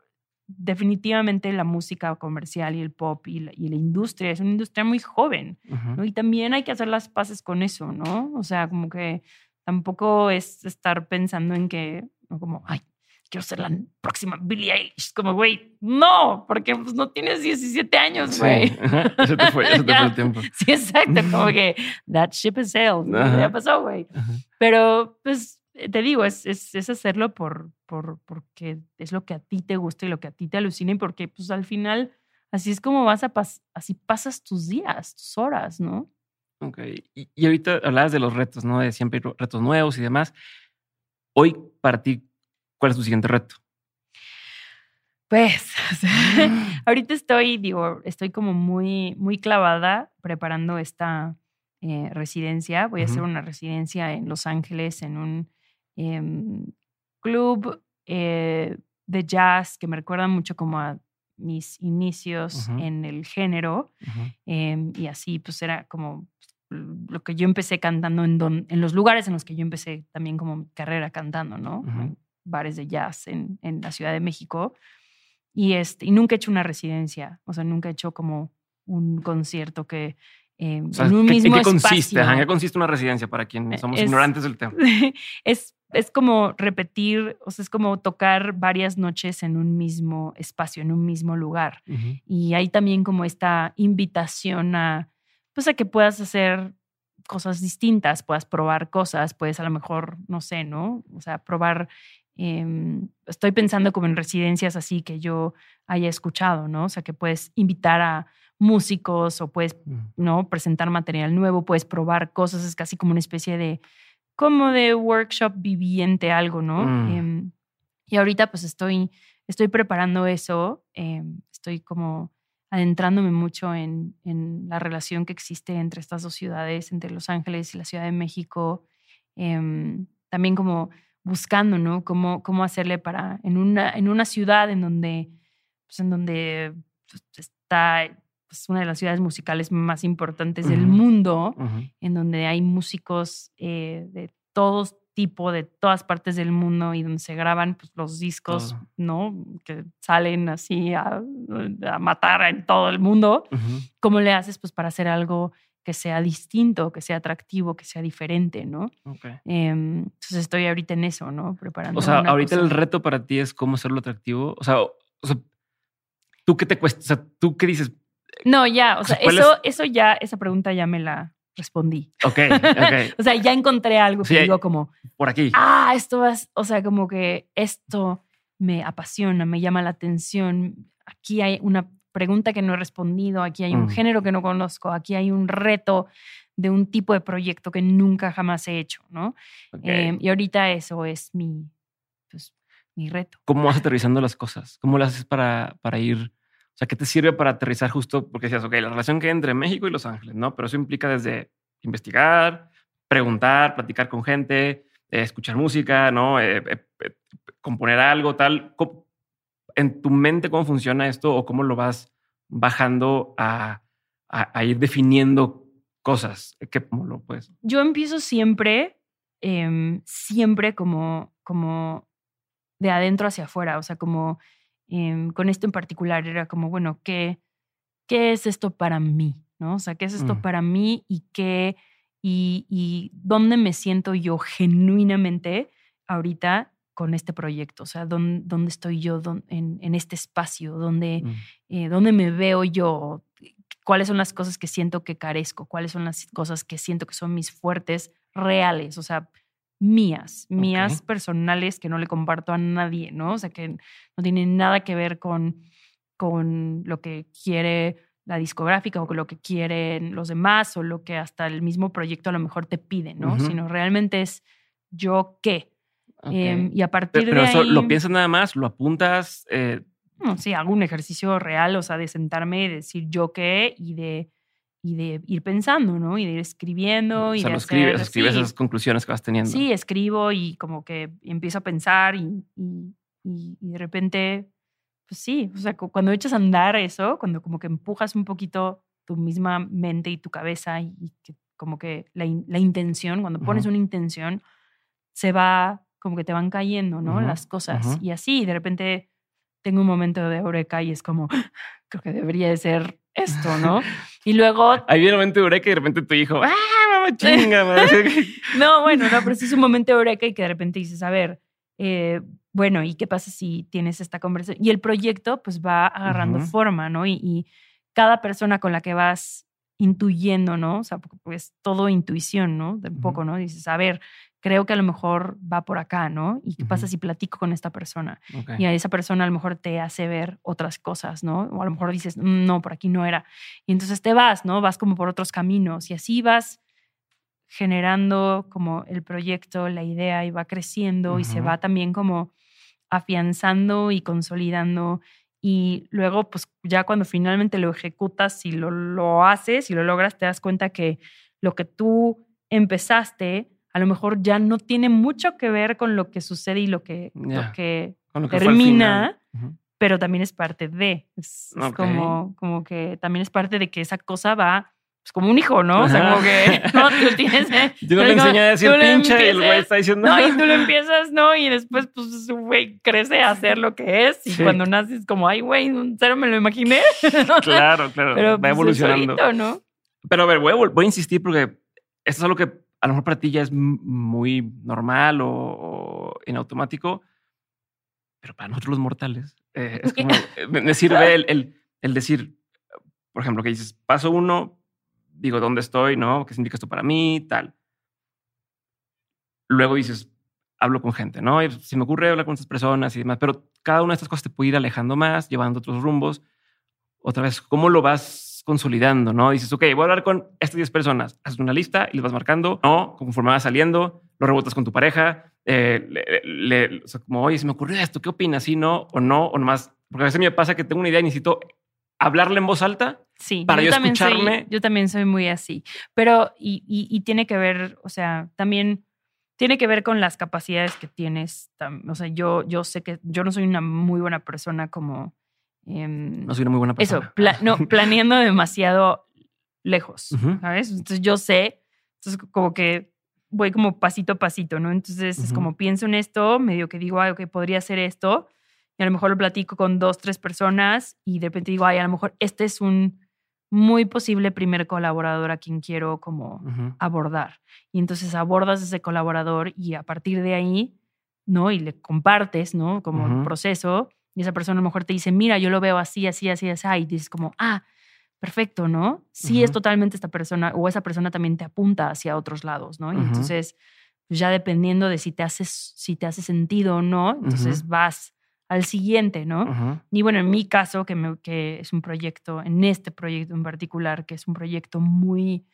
definitivamente la música comercial y el pop y la, y la industria es una industria muy joven. ¿no? Y también hay que hacer las paces con eso, ¿no? O sea, como que tampoco es estar pensando en que, ¿no? como, ay, quiero ser la próxima Billie Eilish. Como, güey, no, porque pues, no tienes 17 años, güey. Sí. Eso te fue, eso te fue el tiempo. Sí, exacto, como que that ship is sailed, ya pasó, güey. Pero, pues, te digo, es, es, es hacerlo por, por, porque es lo que a ti te gusta y lo que a ti te alucina y porque, pues, al final, así es como vas a pas así pasas tus días, tus horas, ¿no? Ok. Y, y ahorita hablabas de los retos, ¿no? De siempre retos nuevos y demás. Hoy, para ti, ¿cuál es tu siguiente reto? Pues, ahorita estoy, digo, estoy como muy, muy clavada preparando esta eh, residencia. Voy a hacer una residencia en Los Ángeles, en un em, club eh, de jazz que me recuerda mucho como a mis inicios en el género. Em, y así, pues era como lo que yo empecé cantando en, don- en los lugares en los que yo empecé también como mi carrera cantando, ¿no? Bares de jazz en, en la Ciudad de México. Y, este, y nunca he hecho una residencia, o sea, nunca he hecho como un concierto que eh, O sea, en un ¿qué- mismo ¿En qué consiste? espacio. Ajá, ¿En qué consiste una residencia para quienes somos Es- ignorantes del tema? es, es como repetir, o sea, es como tocar varias noches en un mismo espacio, en un mismo lugar. Y hay también como esta invitación a, pues a que puedas hacer cosas distintas, puedas probar cosas, puedes a lo mejor, no sé, ¿no? O sea, probar, em, estoy pensando como en residencias así que yo haya escuchado, ¿no? O sea, que puedes invitar a músicos o puedes, Ujú. ¿no? Presentar material nuevo, puedes probar cosas, es casi como una especie de, como de workshop viviente, algo, ¿no? Mm. Em, y ahorita pues estoy, estoy preparando eso, em, estoy como adentrándome mucho en, en la relación que existe entre estas dos ciudades, entre Los Ángeles y la Ciudad de México. también como buscando, ¿no? Cómo, cómo hacerle para, en una, en una ciudad en donde, pues en donde pues, está pues, una de las ciudades musicales más importantes del mundo, en donde hay músicos eh, de todos tipo, de todas partes del mundo y donde se graban pues, los discos, Todo. ¿no? Que salen así a, a matar en todo el mundo. ¿Cómo le haces pues para hacer algo que sea distinto, que sea atractivo, que sea diferente, ¿no? Em, entonces estoy ahorita en eso, ¿no? Preparando. O sea, ahorita cosa. el reto para ti es cómo hacerlo atractivo. O sea, o o sea, ¿tú qué te cuesta? O sea, ¿tú qué dices? No, ya, o sea, sea, ¿cuál eso, eso ya, esa pregunta ya me la respondí. Ok, ok, O sea, ya encontré algo Sí, que digo como, por aquí. ah, esto va, o sea, como que esto me apasiona, me llama la atención. Aquí hay una pregunta que no he respondido, aquí hay un Mm. género que no conozco, aquí hay un reto de un tipo de proyecto que nunca jamás he hecho, ¿no? Ok. Eh, y ahorita eso es mi, pues, mi reto. ¿Cómo vas aterrizando las cosas? ¿Cómo lo haces para, para ir? O sea, ¿qué te sirve para aterrizar justo? Porque decías, ok, la relación que hay entre México y Los Ángeles, ¿no? Pero eso implica desde investigar, preguntar, platicar con gente, eh, escuchar música, ¿no? Eh, eh, componer algo, tal. ¿Cómo- ¿En tu mente cómo funciona esto o cómo lo vas bajando a, a, ir definiendo cosas? ¿Qué, ¿Cómo lo puedes? Yo empiezo siempre, em, siempre como, como de adentro hacia afuera, o sea, como em, con esto en particular era como, bueno, ¿qué, ¿qué es esto para mí? ¿No? O sea, ¿qué es esto mm. para mí y qué y, y dónde me siento yo genuinamente ahorita con este proyecto? O sea, ¿dónde, dónde estoy yo en, en, este espacio? ¿Dónde, mm. eh, ¿Dónde me veo yo? ¿Cuáles son las cosas que siento que carezco? ¿Cuáles son las cosas que siento que son mis fuertes reales? O sea, mías, mías personales que no le comparto a nadie, ¿no? O sea, que no tienen nada que ver con, con lo que quiere la discográfica o con lo que quieren los demás o lo que hasta el mismo proyecto a lo mejor te pide, ¿no? Sino realmente es yo qué. Em, y a partir pero, de eso lo piensas nada más, lo apuntas. Eh... sí, hago un ejercicio real, o sea, de sentarme y decir yo qué y de, y de ir pensando, ¿no? Y de ir escribiendo. O y sea, de lo escribes, escribes esas conclusiones que vas teniendo. Sí, escribo y como que empiezo a pensar y, y, y de repente pues sí, o sea, cuando echas a andar eso, cuando como que empujas un poquito tu misma mente y tu cabeza y, que como que la, la, intención, cuando pones una intención, se va, como que te van cayendo, ¿no? Las cosas. Y así, de repente tengo un momento de eureka y es como, creo que debería de ser esto, ¿no? Y luego... Ahí viene el momento de eureka y de repente tu hijo, ¡ah, mamá chinga! no, bueno, no, pero sí es un momento de eureka y que de repente dices, a ver, eh, bueno, ¿y qué pasa si tienes esta conversación? Y el proyecto pues va agarrando forma, ¿no? Y, cada persona con la que vas intuyendo, ¿no? O sea, pues todo intuición, ¿no? De un poco, ¿no? Dices, a ver, creo que a lo mejor va por acá, ¿no? ¿Y qué pasa si platico con esta persona? Y a esa persona a lo mejor te hace ver otras cosas, ¿no? O a lo mejor dices, mm, no, por aquí no era. Y entonces te vas, ¿no? Vas como por otros caminos y así vas generando como el proyecto, la idea y va creciendo y se va también como afianzando y consolidando. Y luego, pues ya cuando finalmente lo ejecutas y lo, lo haces y lo logras, te das cuenta que lo que tú empezaste a lo mejor ya no tiene mucho que ver con lo que sucede y lo que, lo que, termina, pero también es parte de. Es, como, como que también es parte de que esa cosa va pues como un hijo, ¿no? O sea, como que no, tú tienes. Yo no le enseñé a decir pinche y el güey está diciendo. No, y tú lo empiezas, ¿no? Y después, pues, güey, crece a ser lo que es. Y cuando naces, como, ay, güey, cero me lo imaginé. claro, claro. Pero, va pues, evolucionando. ¿no? Pero a ver, voy a, voy a insistir porque esto es algo que a lo mejor para ti ya es muy normal o, en automático. Pero para nosotros los mortales, eh, es como, me sirve el, el, el decir, por ejemplo, que dices, paso uno, digo dónde estoy, ¿no? ¿Qué significa esto para mí? Tal. Luego dices, hablo con gente, ¿no? Y si me ocurre hablar con estas personas y demás, pero cada una de estas cosas te puede ir alejando más, llevando otros rumbos. Otra vez, ¿cómo lo vas consolidando, no? Dices, ok, voy a hablar con estas 10 personas. Haces una lista y les vas marcando, ¿no? Conforme vas saliendo, lo rebotas con tu pareja, eh, le, o sea, como, oye, se me ocurrió esto, ¿qué opinas? ¿Sí, no? ¿O no? ¿O nomás? Porque a veces me pasa que tengo una idea y necesito hablarle en voz alta sí, para yo, también escucharme. Soy, yo también soy muy así. Pero, y, y, tiene que ver, o sea, también tiene que ver con las capacidades que tienes. O sea, yo, yo sé que yo no soy una muy buena persona como. Em, no soy una muy buena persona. Eso, no, planeando demasiado lejos, ¿sabes? Entonces yo sé, entonces como que voy como pasito a pasito, ¿no? Entonces es como pienso en esto, medio que digo, ay, ok, podría ser esto, y a lo mejor lo platico con dos, tres personas y de repente digo, ay, a lo mejor este es un muy posible primer colaborador a quien quiero como abordar. Y entonces abordas ese colaborador y a partir de ahí, ¿no? Y le compartes, ¿no? Como el proceso y esa persona a lo mejor te dice, mira, yo lo veo así, así, así, así, y dices como, ah, perfecto, ¿no? Sí es totalmente esta persona o esa persona también te apunta hacia otros lados, ¿no? Y entonces, ya dependiendo de si te haces, si te hace sentido o no, entonces vas al siguiente, ¿no? Y bueno, en mi caso, que, me, que es un proyecto, en este proyecto en particular, que es un proyecto muy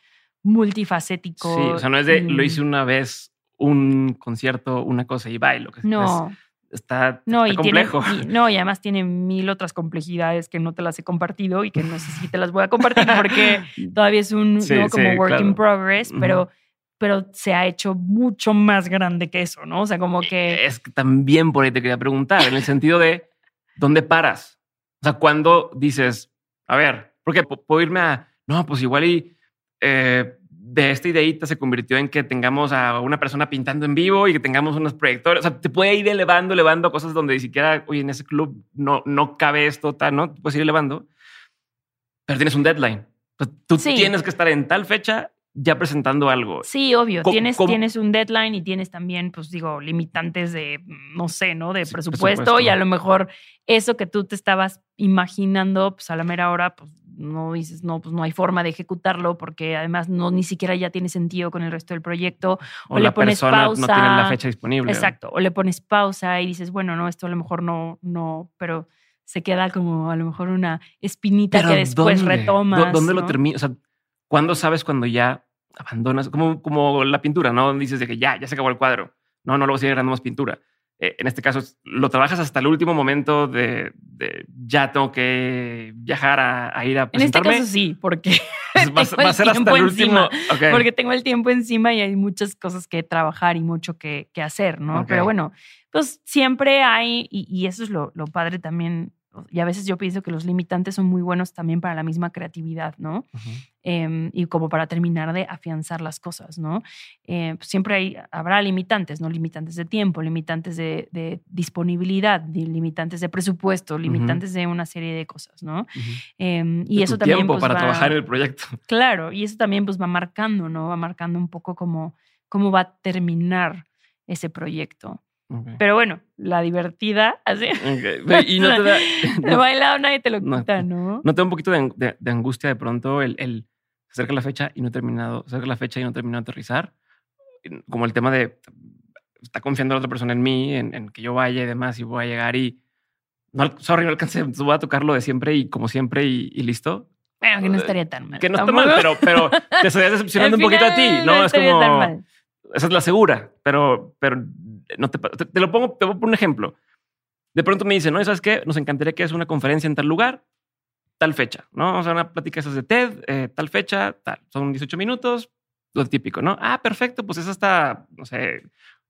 multifacético. Sí, o sea, no es de lo hice una vez, un concierto, una cosa y bailo. Que no. Está, no, y complejo. no, y además tiene mil otras complejidades que no te las he compartido y que no sé si te las voy a compartir porque todavía es un ¿no? como work in progress, pero pero se ha hecho mucho más grande que eso, ¿no? O sea, como que... Es que también por ahí te quería preguntar, en el sentido de, ¿dónde paras? O sea, cuando dices, A ver, porque puedo irme a, no, pues igual y eh, de esta ideita se convirtió en que tengamos a una persona pintando en vivo y que tengamos unos proyectores. O sea, te puede ir elevando, elevando cosas donde ni siquiera, oye, en ese club no, no cabe esto, tal, ¿no? Te puedes ir elevando, pero tienes un deadline. tú tienes que estar en tal fecha ya presentando algo. Sí, obvio. tienes, tienes un deadline y tienes también, pues digo, limitantes de, no sé, ¿no? De presupuesto, y a lo mejor eso que tú te estabas imaginando, pues a la mera hora, pues no dices, no, pues no hay forma de ejecutarlo porque además no ni siquiera ya tiene sentido con el resto del proyecto. O, le pones pausa. No tiene la fecha disponible. Exacto. O le pones pausa y dices, bueno, no, esto a lo mejor no, no, pero se queda como a lo mejor una espinita que después retomas. ¿Dónde lo terminas? O sea, ¿cuándo sabes cuando ya abandonas? Como, como la pintura, ¿no? Dices de que ya, ya se acabó el cuadro. No, no lo voy a seguir ganando más pintura. Eh, en este caso, lo trabajas hasta el último momento de, ya tengo que viajar a, ir a presentarme. En este caso sí, porque va, a ser hasta el último. Porque tengo el tiempo encima y hay muchas cosas que trabajar y mucho que, hacer, ¿no? Pero bueno, pues siempre hay, y, eso es lo, lo padre también y a veces yo pienso que los limitantes son muy buenos también para la misma creatividad, ¿no? Em, y como para terminar de afianzar las cosas, ¿no? Eh, pues siempre hay, habrá limitantes, ¿no? Limitantes de tiempo, limitantes de, disponibilidad, limitantes de presupuesto, limitantes de una serie de cosas, ¿no? Em, y eso también... Tiempo pues, para trabajar el proyecto. Claro, y eso también pues va marcando, ¿no? Va marcando un poco cómo, cómo va a terminar ese proyecto. Pero bueno, la divertida, así. Y no te da. No, bailado nadie te lo quita, ¿no? ¿No te da un poquito de, angustia de pronto el, el acerca la fecha y no he terminado, acerca la fecha y no he terminado de aterrizar? Como el tema de está confiando la otra persona en mí, en, que yo vaya y demás, y voy a llegar y no, sorry, no alcancé, voy a tocar lo de siempre y como siempre y, listo. Bueno, que no estaría tan mal. Que no está mal, pero, pero te estarías decepcionando un poquito a ti, ¿no? es como. Esa es la segura, pero, pero no te, te, lo pongo, te voy a poner un ejemplo. De pronto me dicen, no, ¿sabes qué? Nos encantaría que es una conferencia en tal lugar, tal fecha, ¿no? O sea, una plática esas de TED, eh, tal fecha, tal. Son 18 minutos, lo típico, ¿no? Ah, perfecto, pues esa está, no sé,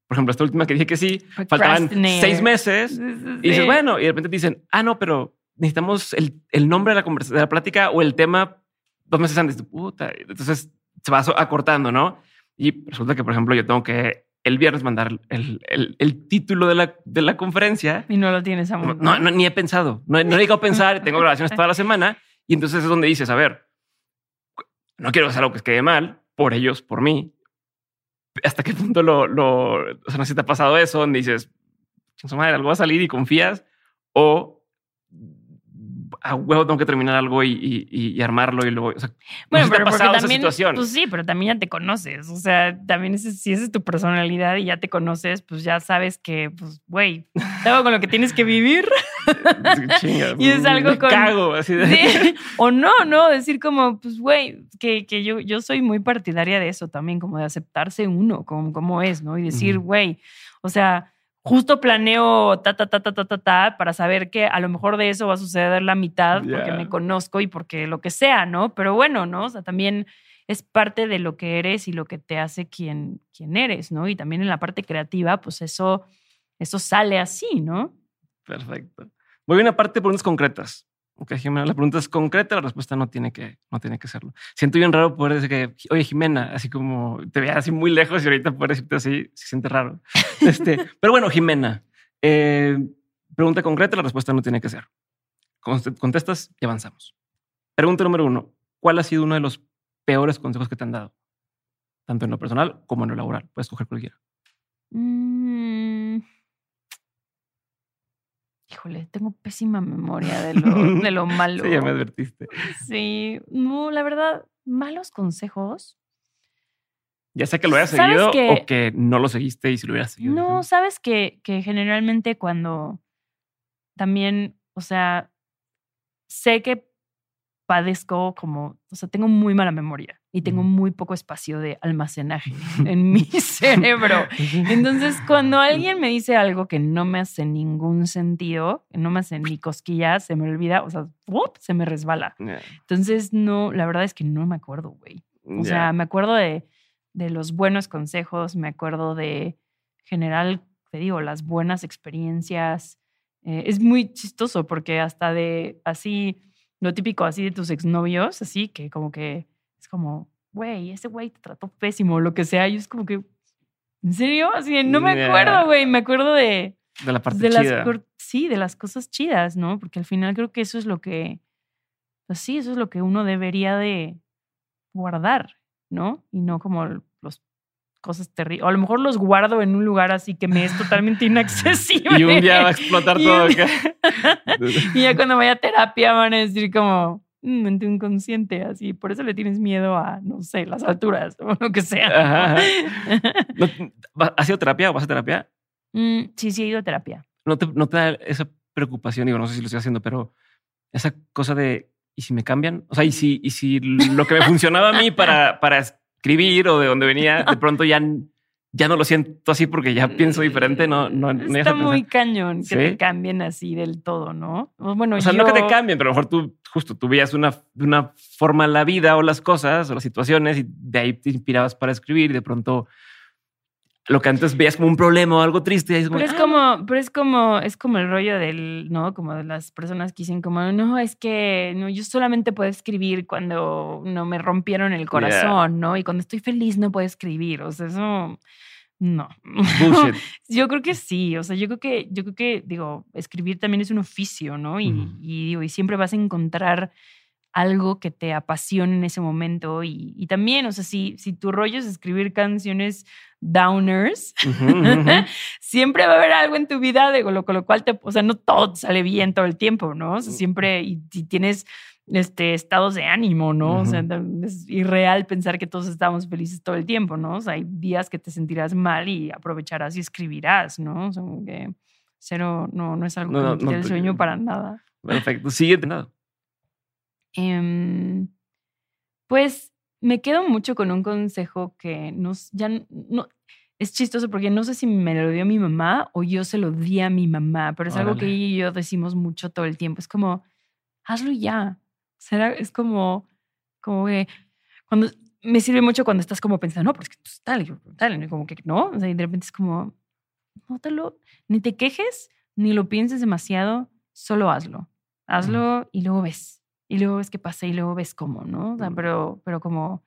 por ejemplo, esta última que dije que sí, faltaban seis meses y dices, bueno, y de repente te dicen, ah, no, pero necesitamos el, el nombre de la, de la plática o el tema dos meses antes. Puta. Entonces se va acortando, ¿no? Y resulta que, por ejemplo, yo tengo que el viernes mandar el, el, el, título de la, de la conferencia. Y no lo tienes aún. No, no, ni he pensado. No, no he llegado a pensar. Tengo grabaciones toda la semana. Y entonces es donde dices, a ver, no quiero hacer algo que quede mal por ellos, por mí. ¿Hasta qué punto lo, lo o sea, no sé si te ha pasado eso, donde dices, su madre, algo va a salir y confías? O a huevo tengo que terminar algo y, y, armarlo y luego. O sea, bueno, pero porque también, Pues sí, pero también ya te conoces. O sea, también si esa es tu personalidad y ya te conoces, pues ya sabes que, pues, güey, algo con lo que tienes que vivir. y es algo con. Cago, así de... O no, no, decir como, pues, güey, que, que yo, yo soy muy partidaria de eso también, como de aceptarse uno, como, como es, ¿no? Y decir, güey, o sea justo planeo ta, ta, ta, ta, ta, ta, ta, para saber que a lo mejor de eso va a suceder la mitad porque me conozco y porque lo que sea, ¿no? Pero bueno, ¿no? O sea, también es parte de lo que eres y lo que te hace quien, quien eres, ¿no? Y también en la parte creativa, pues eso, eso sale así, ¿no? Perfecto. Voy a una parte de preguntas concretas. Ok, Jimena, la pregunta es concreta, la respuesta no tiene que, no tiene que serlo. Siento bien raro poder decir que, oye, Jimena, así como te veas así muy lejos y ahorita poder decirte así, se siente raro. Este, pero bueno, Jimena, eh, pregunta concreta, la respuesta no tiene que ser. Contestas y avanzamos. Pregunta número uno, ¿cuál ha sido uno de los peores consejos que te han dado? Tanto en lo personal como en lo laboral. Puedes coger cualquiera. Mm. Híjole, tengo pésima memoria de lo, de lo malo. sí, ya me advertiste. Sí, no, la verdad, malos consejos. Ya sé que lo hayas seguido o que no lo seguiste y si lo hubieras seguido. No, sabes que, que generalmente cuando también, o sea, sé que padezco como, o sea, tengo muy mala memoria y tengo muy poco espacio de almacenaje en mi cerebro. Entonces, cuando alguien me dice algo que no me hace ningún sentido, no me hace ni cosquillas, se me olvida, o sea, se me resbala. Entonces, no, la verdad es que no me acuerdo, güey. O sea, me acuerdo de, de los buenos consejos, me acuerdo de general, te digo, las buenas experiencias. Eh, es muy chistoso porque hasta de así lo típico así de tus exnovios, así que como que es como, güey, ese güey te trató pésimo, lo que sea. Y es como que, ¿en serio? Así, no me acuerdo, güey, me acuerdo de... De la parte chida. Las, sí, de las cosas chidas, ¿no? Porque al final creo que eso es lo que, pues sí, eso es lo que uno debería de guardar, ¿no? Y no como cosas terribles. O a lo mejor los guardo en un lugar así que me es totalmente inaccesible. y un día va a explotar todo. y ya cuando vaya a terapia van a decir como, mm, mente inconsciente, así. Por eso le tienes miedo a, no sé, las alturas o lo que sea. ¿Has ido a terapia o vas a terapia? Mm, sí, sí he ido a terapia. ¿No te, ¿No te da esa preocupación? Digo, no sé si lo estoy haciendo, pero esa cosa de, ¿y si me cambian? O sea, ¿y si, y si lo que me funcionaba a mí para, para escribir o de donde venía, de pronto ya, ya no lo siento así porque ya pienso diferente, no, no, Está muy cañón que te cambien así del todo, ¿no? Bueno, o sea, no que te cambien, pero a lo mejor tú justo tú veías una, una forma la vida o las cosas o las situaciones y de ahí te inspirabas para escribir y de pronto lo que antes veías como un problema o algo triste. pero es como, ah". pero es como, es como el rollo del, ¿no? Como de las personas que dicen como, no, es que no, yo solamente puedo escribir cuando no me rompieron el corazón, ¿no? Y cuando estoy feliz no puedo escribir. O sea, eso no. yo creo que sí. O sea, yo creo que, yo creo que, digo, escribir también es un oficio, ¿no? Y, y digo, y siempre vas a encontrar algo que te apasione en ese momento. Y, y, también, o sea, si, si tu rollo es escribir canciones downers, siempre va a haber algo en tu vida de lo, con lo cual te, o sea, no todo sale bien todo el tiempo, ¿no? O sea, siempre, y si tienes este, estados de ánimo, ¿no? O sea, es irreal pensar que todos estamos felices todo el tiempo, ¿no? O sea, hay días que te sentirás mal y aprovecharás y escribirás, ¿no? O sea, que cero, no, no es algo que el sueño para nada. Perfecto, sigue nada. Em, pues me quedo mucho con un consejo que nos, ya no, es chistoso porque no sé si me lo dio mi mamá o yo se lo di a mi mamá, pero es algo que ella y yo decimos mucho todo el tiempo. Es como, hazlo ya. Será, es como, como que cuando me sirve mucho cuando estás como pensando, no, porque es tal, y tal, como que no, o sea, y de repente es como, no te lo, ni te quejes, ni lo pienses demasiado, solo hazlo. Hazlo y luego ves y luego ves qué pasa y luego ves cómo, ¿no? O sea, pero, pero como,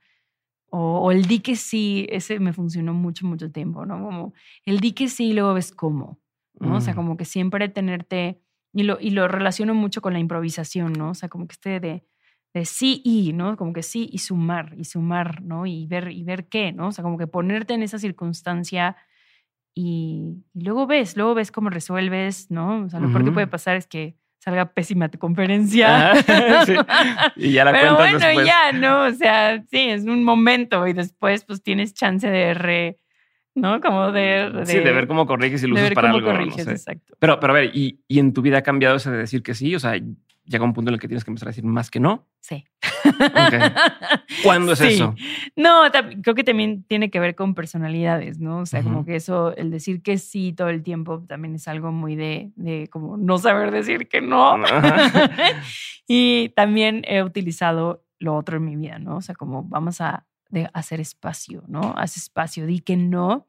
o, el di que sí, ese me funcionó mucho, mucho tiempo, ¿no? Como el di que sí y luego ves cómo, ¿no? O sea, mm. como que siempre tenerte, y lo, y lo relaciono mucho con la improvisación, ¿no? O sea, como que este de, de sí y, ¿no? Como que sí y sumar, y sumar, ¿no? Y ver, y ver qué, ¿no? O sea, como que ponerte en esa circunstancia y, luego ves, luego ves cómo resuelves, ¿no? O sea, lo peor que puede pasar es que salga pésima tu conferencia. Y ya la Pero bueno, ya, ¿no? O sea, sí, es un momento y después pues tienes chance de re, ¿no? Como de, Sí, de ver cómo corriges y lo usas para algo. Corriges, exacto. Pero, pero a ver, ¿y, ¿y en tu vida ha cambiado eso de decir que sí? O sea, llega un punto en el que tienes que empezar a decir más que no. Sí. ¿Cuándo es eso? No, creo que también tiene que ver con personalidades, ¿no? O sea, como que eso, el decir que sí todo el tiempo también es algo muy de, de como no saber decir que no. y también he utilizado lo otro en mi vida, ¿no? O sea, como vamos a hacer espacio, ¿no? Haz espacio, di que no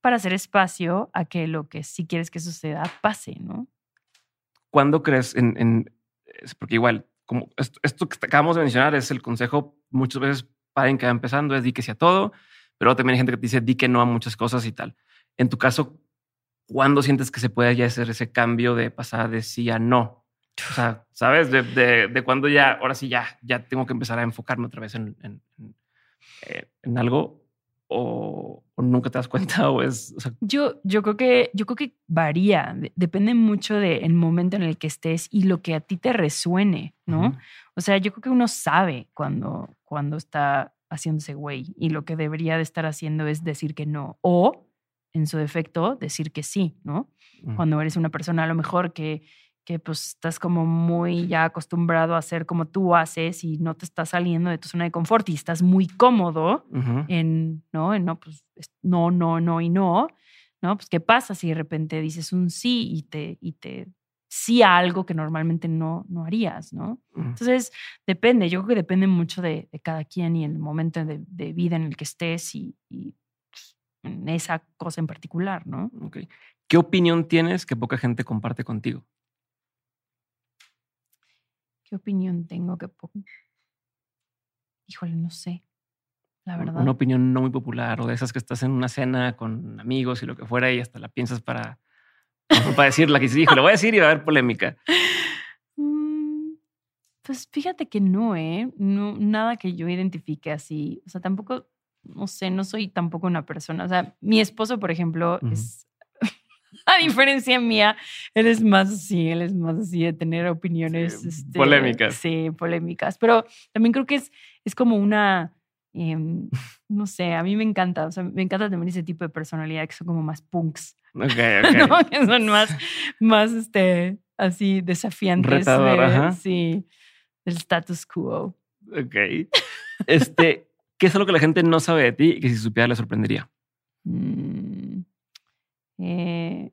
para hacer espacio a que lo que sí quieres que suceda pase, ¿no? ¿Cuándo crees en porque igual, como esto, que acabamos de mencionar es el consejo muchas veces para en que va empezando, es di que sí a todo, pero también hay gente que te dice di que no a muchas cosas y tal. En tu caso, ¿cuándo sientes que se puede ya hacer ese cambio de pasar de sí a no? O sea, ¿sabes? De, de, de ya, ahora sí ya, ya tengo que empezar a enfocarme otra vez en, en, en, eh, en algo o, nunca te das cuenta o es yo yo creo que yo creo que varía depende mucho del momento en el que estés y lo que a ti te resuene no o sea yo creo que uno sabe cuando cuando está haciéndose güey y lo que debería de estar haciendo es decir que no o en su defecto decir que sí no cuando eres una persona a lo mejor que que pues estás como muy ya acostumbrado a hacer como tú haces y no te estás saliendo de tu zona de confort y estás muy cómodo en, ¿no? En, no, pues no, no, no y no, ¿no? Pues qué pasa si de repente dices un sí y te, y te sí a algo que normalmente no, no harías, ¿no? Entonces, depende, yo creo que depende mucho de, cada quien y el momento de, vida en el que estés y, pues, en esa cosa en particular, ¿no? ¿Qué opinión tienes que poca gente comparte contigo? ¿Qué opinión tengo que? Híjole, no sé. La verdad. Una opinión no muy popular o de esas que estás en una cena con amigos y lo que fuera y hasta la piensas para, para decirla que dijo, le voy a decir y va a haber polémica. Mm, pues fíjate que no, ¿eh? No, nada que yo identifique así. O sea, tampoco, no sé, no soy tampoco una persona. O sea, mi esposo, por ejemplo, es a diferencia mía, él es más así, él es más así de tener opiniones este, polémicas. Sí, polémicas. Pero también creo que es, es como una, em, no sé, a mí me encanta, o sea, me encanta también ese tipo de personalidad que son como más punks. Ok, ok. Que son más, más este, así desafiantes. Sí, del status quo. Ok. Este, ¿qué es algo que la gente no sabe de ti y que si supiera le sorprendería? Mm. Eh,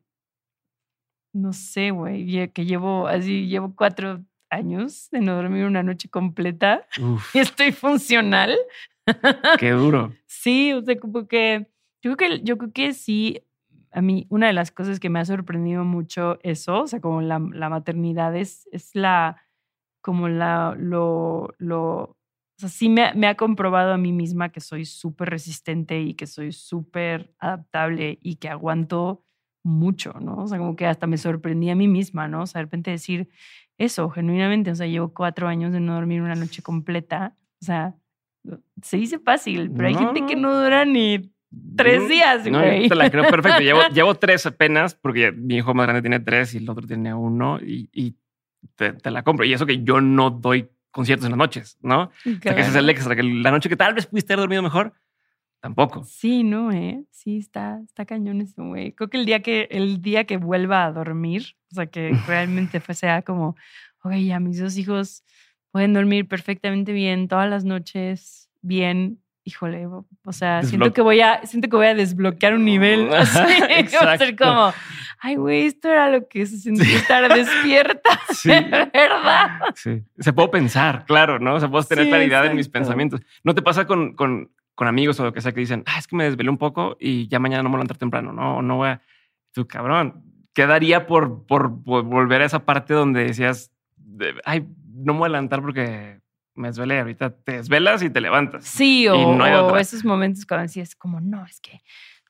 no sé, güey, que llevo así, llevo cuatro años de no dormir una noche completa y estoy funcional. Qué duro. sí, o sea, como que yo creo que, yo creo que sí, a mí una de las cosas que me ha sorprendido mucho eso, o sea, como la, la maternidad es, es la, como la, lo, lo, o sea, sí me, me ha comprobado a mí misma que soy súper resistente y que soy súper adaptable y que aguanto mucho, ¿no? O sea, como que hasta me sorprendí a mí misma, ¿no? O sea, de repente decir eso, genuinamente, o sea, llevo cuatro años de no dormir una noche completa, o sea, se dice fácil, pero hay gente que no dura ni tres días, güey. No, te la creo perfecto. Llevo, llevo, tres apenas, porque mi hijo más grande tiene tres y el otro tiene uno, y, te, la compro. Y eso que yo no doy conciertos en las noches, ¿no? O sea, que ese es el extra, que la noche que tal vez pudiste haber dormido mejor, tampoco. Sí, no, eh. Sí, está, está cañón eso, güey. Creo que el día que, el día que vuelva a dormir, o sea, que realmente fue sea como, oye, ya mis dos hijos pueden dormir perfectamente bien todas las noches, bien. Híjole, o sea, siento que voy a, siento que voy a desbloquear un nivel. Así, va a ser como, ay, güey, esto era lo que se sentía estar despierta, sí. ¿verdad? Sí. Se puedo pensar, claro, ¿no? O sea, puedo tener claridad en mis pensamientos. ¿No te pasa con, con con amigos o lo que sea que dicen, ah, es que me desvelé un poco y ya mañana no me voy a levantar temprano, no, no voy a. Tu cabrón, quedaría por, por, volver a esa parte donde decías, ay, no me voy a levantar porque me desvelé. Ahorita te desvelas y te levantas. Sí, o, esos momentos cuando decías, como, no, es que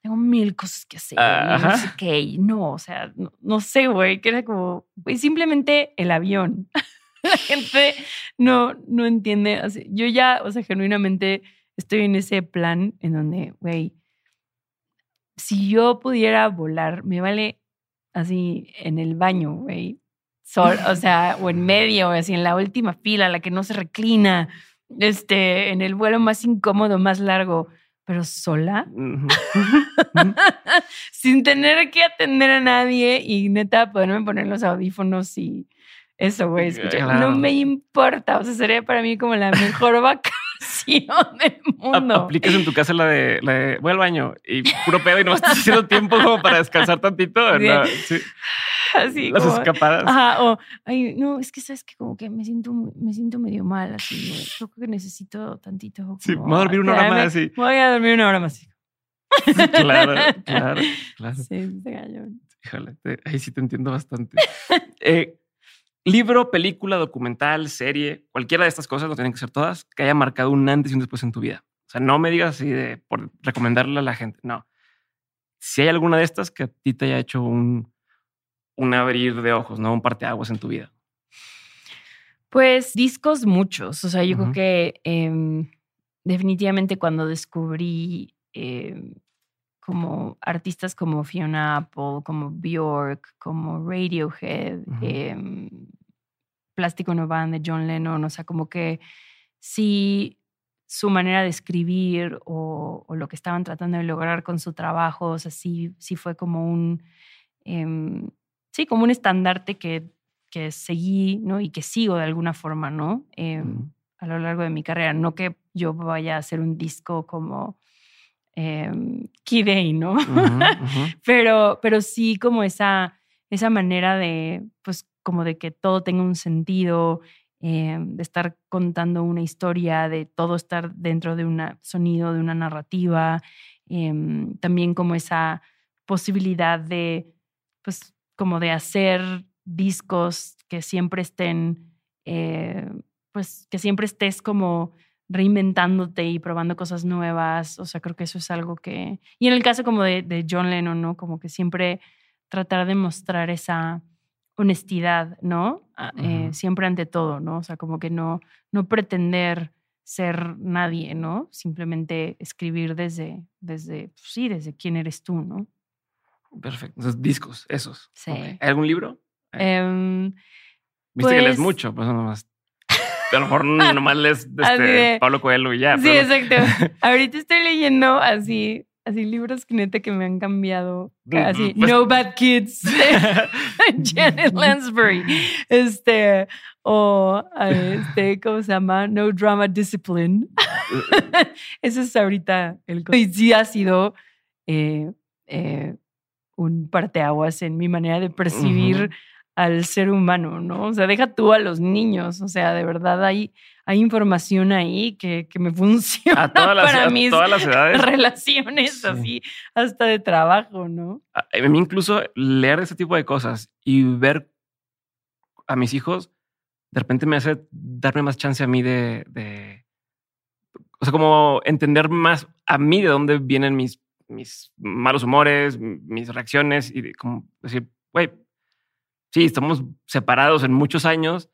tengo mil cosas que hacer. no sé qué. No, o sea, no, sé, güey, que era como, simplemente el avión. La gente no, no entiende. yo ya, o sea, genuinamente estoy en ese plan en donde, güey, si yo pudiera volar, me vale así en el baño, güey. O sea, o en medio, así en la última fila, la que no se reclina, este, en el vuelo más incómodo, más largo, pero sola, sin tener que atender a nadie y neta poderme poner los audífonos y eso, güey, No me importa, o sea, sería para mí como la mejor vaca del mundo. Aplicas en tu casa la de, la de voy al baño y puro pedo y no estás haciendo tiempo como para descansar tantito. Sí. Así Las escapadas. Ajá, o, ay, no, es que sabes que como que me siento, me siento medio mal, así, creo que necesito tantito. sí, voy a dormir una hora más así. Voy a dormir una hora más. claro, claro, claro. Sí, se cayó. Híjole, ahí sí te entiendo bastante. eh, libro, película, documental, serie, cualquiera de estas cosas, no tienen que ser todas, que haya marcado un antes y un después en tu vida. O sea, no me digas así de por recomendarle a la gente. No. Si hay alguna de estas que a ti te haya hecho un, un abrir de ojos, ¿no? Un parteaguas en tu vida. Pues discos muchos. O sea, yo creo que em, definitivamente cuando descubrí em, como artistas como Fiona Apple, como Bjork, como Radiohead, em, Plástico No de John Lennon, o sea, como que sí su manera de escribir o, lo que estaban tratando de lograr con su trabajo, o sea, sí, sí fue como un, sí, como un estandarte que, que seguí, ¿no? Y que sigo de alguna forma, ¿no? Em, a lo largo de mi carrera. No que yo vaya a hacer un disco como eh, Key ¿no? pero, pero sí como esa, esa manera de, pues, como de que todo tenga un sentido, eh, de estar contando una historia, de todo estar dentro de un sonido, de una narrativa, em, también como esa posibilidad de, pues, como de hacer discos que siempre estén eh, pues que siempre estés como reinventándote y probando cosas nuevas. O sea, creo que eso es algo que... Y en el caso como de, de John Lennon, ¿no? Como que siempre tratar de mostrar esa honestidad, ¿no? Ah, eh, siempre ante todo, ¿no? O sea, como que no, no pretender ser nadie, ¿no? Simplemente escribir desde, desde, pues sí, desde quién eres tú, ¿no? Perfecto. Entonces, discos, esos. Sí. ¿Hay algún libro? Em, Viste que lees pues- mucho, pues nomás. A lo mejor nomás lees este, Pablo Coelho y ya. sí, pero exacto. Ahorita estoy leyendo así, así libros que neta que me han cambiado. Mm, Así, pues- No Bad Kids Janet Lansbury. Este, o este, ¿cómo se llama? No Drama Discipline. Ese es ahorita el Y sí ha sido eh, eh, un parteaguas en mi manera de percibir al ser humano, ¿no? O sea, deja tú a los niños. O sea, de verdad hay, hay información ahí que, que me funciona a todas las, para a mis todas las edades. relaciones Sí. así, hasta de trabajo, ¿no? A a mí incluso leer ese tipo de cosas y ver a mis hijos, de repente me hace darme más chance a mí de, de- o sea, como entender más a mí de dónde vienen mis, mis malos humores, mis reacciones y de como decir, güey, sí, estamos separados en muchos años,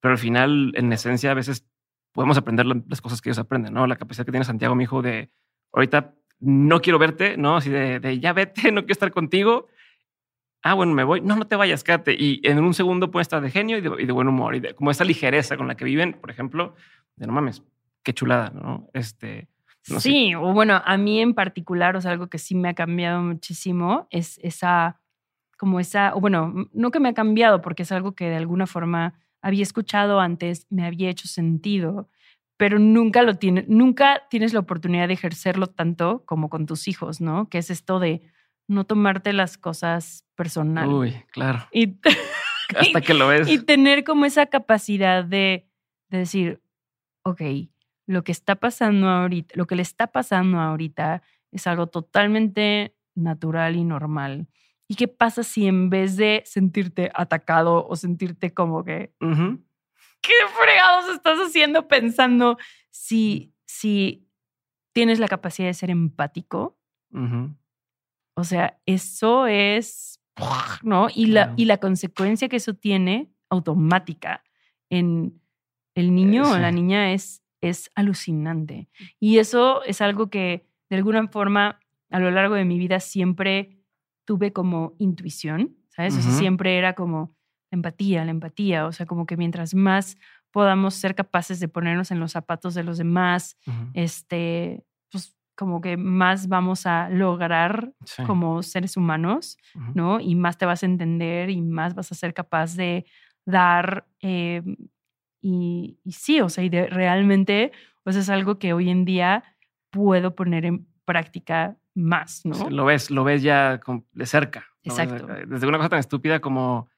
pero al final, en esencia, a veces podemos aprender la- las cosas que ellos aprenden, ¿no? La capacidad que tiene Santiago, mi hijo, de ahorita no quiero verte, ¿no? Así de, de ya vete, no quiero estar contigo. Ah, bueno, me voy. No, no te vayas, quédate. Y en un segundo puede estar de genio y de, y de buen humor y de como esa ligereza con la que viven, por ejemplo, de no mames, qué chulada, ¿no? Este, no sé. sí, o bueno, a mí en particular, o sea, algo que sí me ha cambiado muchísimo es esa, como esa, o bueno, no que me ha cambiado, porque es algo que de alguna forma había escuchado antes, me había hecho sentido, pero nunca lo tiene, nunca tienes la oportunidad de ejercerlo tanto como con tus hijos, ¿no? Que es esto de no tomarte las cosas personal. Uy, claro. Y, Hasta que lo ves. y tener como esa capacidad de, de decir, ok, lo que está pasando ahorita, lo que le está pasando ahorita es algo totalmente natural y normal. ¿Y qué pasa si en vez de sentirte atacado o sentirte como que. ¿qué fregados estás haciendo pensando si, si tienes la capacidad de ser empático? O sea, eso es, ¿no? Y la, y la consecuencia que eso tiene automática en el niño o la niña es, es alucinante. Y eso es algo que de alguna forma a lo largo de mi vida siempre tuve como intuición, ¿sabes? O sea, Ujú. siempre era como empatía, la empatía, o sea, como que mientras más podamos ser capaces de ponernos en los zapatos de los demás, este, pues como que más vamos a lograr Sí. como seres humanos. ¿no? Y más te vas a entender y más vas a ser capaz de dar. eh, y, y sí, o sea, y de, realmente, pues es algo que hoy en día puedo poner en práctica más, ¿no? Sí, Lo ves, lo ves ya de cerca. ¿no? Exacto. Desde, una cosa tan estúpida como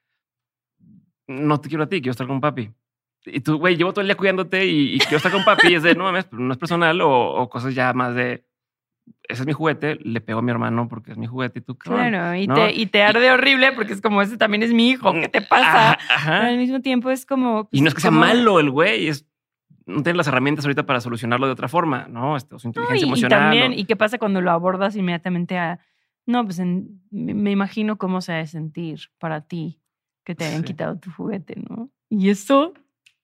no te quiero a ti, quiero estar con papi. Y tú, güey, llevo todo el día cuidándote y, y quiero estar con papi. Es de no mames, pero no es personal o, o cosas ya más de ese es mi juguete, le pego a mi hermano porque es mi juguete y tú, cabrón. Claro, y, ¿no? te, y te arde horrible porque es como ese también es mi hijo, ¿qué te pasa? Ajá. Pero al mismo tiempo es como. Y no es que sea como- malo el güey, es no tiene las herramientas ahorita para solucionarlo de otra forma, ¿no? Este, o su No, inteligencia y, y emocional. también, o- ¿y qué pasa cuando lo abordas inmediatamente a... No, pues en- me, imagino cómo se ha de sentir para ti que te hayan Sí. quitado tu juguete, ¿no? Y eso,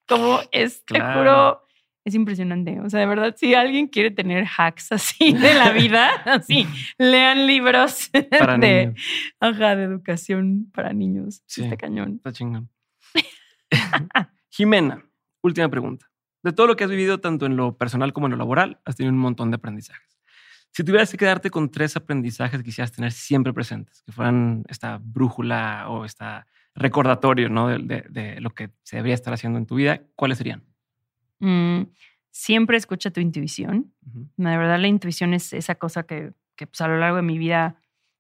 como es, te Claro. juro, es impresionante. O sea, de verdad, si alguien quiere tener hacks así de la vida, así, lean libros para de, niños. ajá, de educación para niños. Sí. Está cañón. Está chingón. Jimena, última pregunta. De todo lo que has vivido, tanto en lo personal como en lo laboral, has tenido un montón de aprendizajes. Si tuvieras que quedarte con tres aprendizajes que quisieras tener siempre presentes, que fueran esta brújula o esta recordatorio ¿no? de, de- de lo que se debería estar haciendo en tu vida, ¿cuáles serían? Mm, siempre escucha tu intuición. Ujú. De verdad, la intuición es esa cosa que, que, pues, a lo largo de mi vida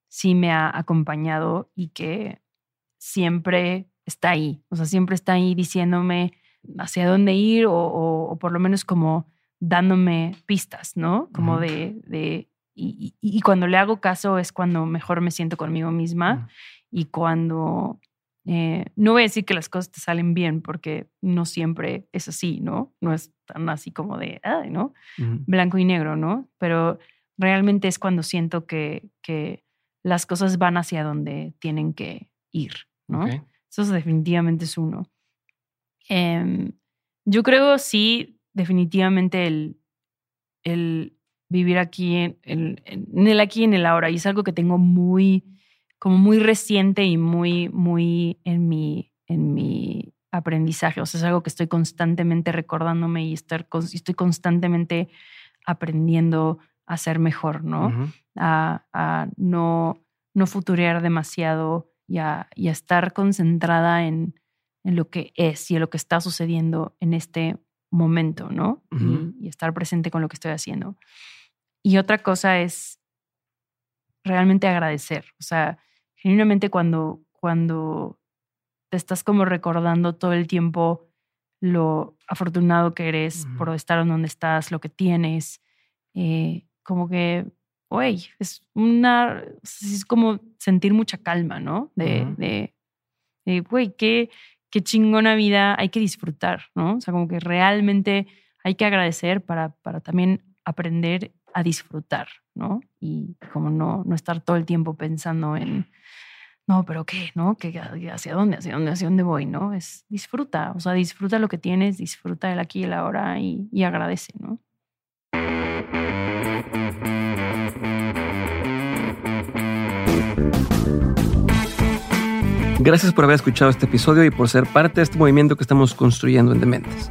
sí me ha acompañado y que siempre está ahí. O sea, siempre está ahí diciéndome hacia dónde ir o, o- o por lo menos como dándome pistas, ¿no? Como de... de y, y- y cuando le hago caso es cuando mejor me siento conmigo misma y cuando Eh, no voy a decir que las cosas te salen bien porque no siempre es así, ¿no? No es tan así como de, ay, ¿no? Blanco y negro, ¿no? Pero realmente es cuando siento que, que las cosas van hacia donde tienen que ir, ¿no? Eso definitivamente es uno. Em, yo creo sí, definitivamente el, el vivir aquí en, en, el aquí y en el ahora. Y es algo que tengo muy, como muy reciente y muy, muy en mi, en mi aprendizaje. O sea, es algo que estoy constantemente recordándome y estar, estoy constantemente aprendiendo a ser mejor, ¿no? a, a, no, no futurear demasiado y a, y a estar concentrada en, en lo que es y en lo que está sucediendo en este momento, ¿no? y, estar presente con lo que estoy haciendo. Y otra cosa es realmente agradecer. O sea, genuinamente cuando, cuando te estás como recordando todo el tiempo lo afortunado que eres por estar en donde estás, lo que tienes, eh, como que, güey, es una, es como sentir mucha calma, ¿no? De, de, güey, qué, qué chingona vida hay que disfrutar, ¿no? O sea, como que realmente hay que agradecer para, para también aprender a disfrutar, ¿no? Y como no, no estar todo el tiempo pensando en, no, pero ¿qué? ¿No? ¿Qué, ¿Hacia dónde? ¿Hacia dónde? ¿Hacia dónde voy? ¿No? Es disfruta, o sea, disfruta lo que tienes, disfruta el aquí y el ahora y, y agradece, ¿no? Gracias por haber escuchado este episodio y por ser parte de este movimiento que estamos construyendo en Dementes.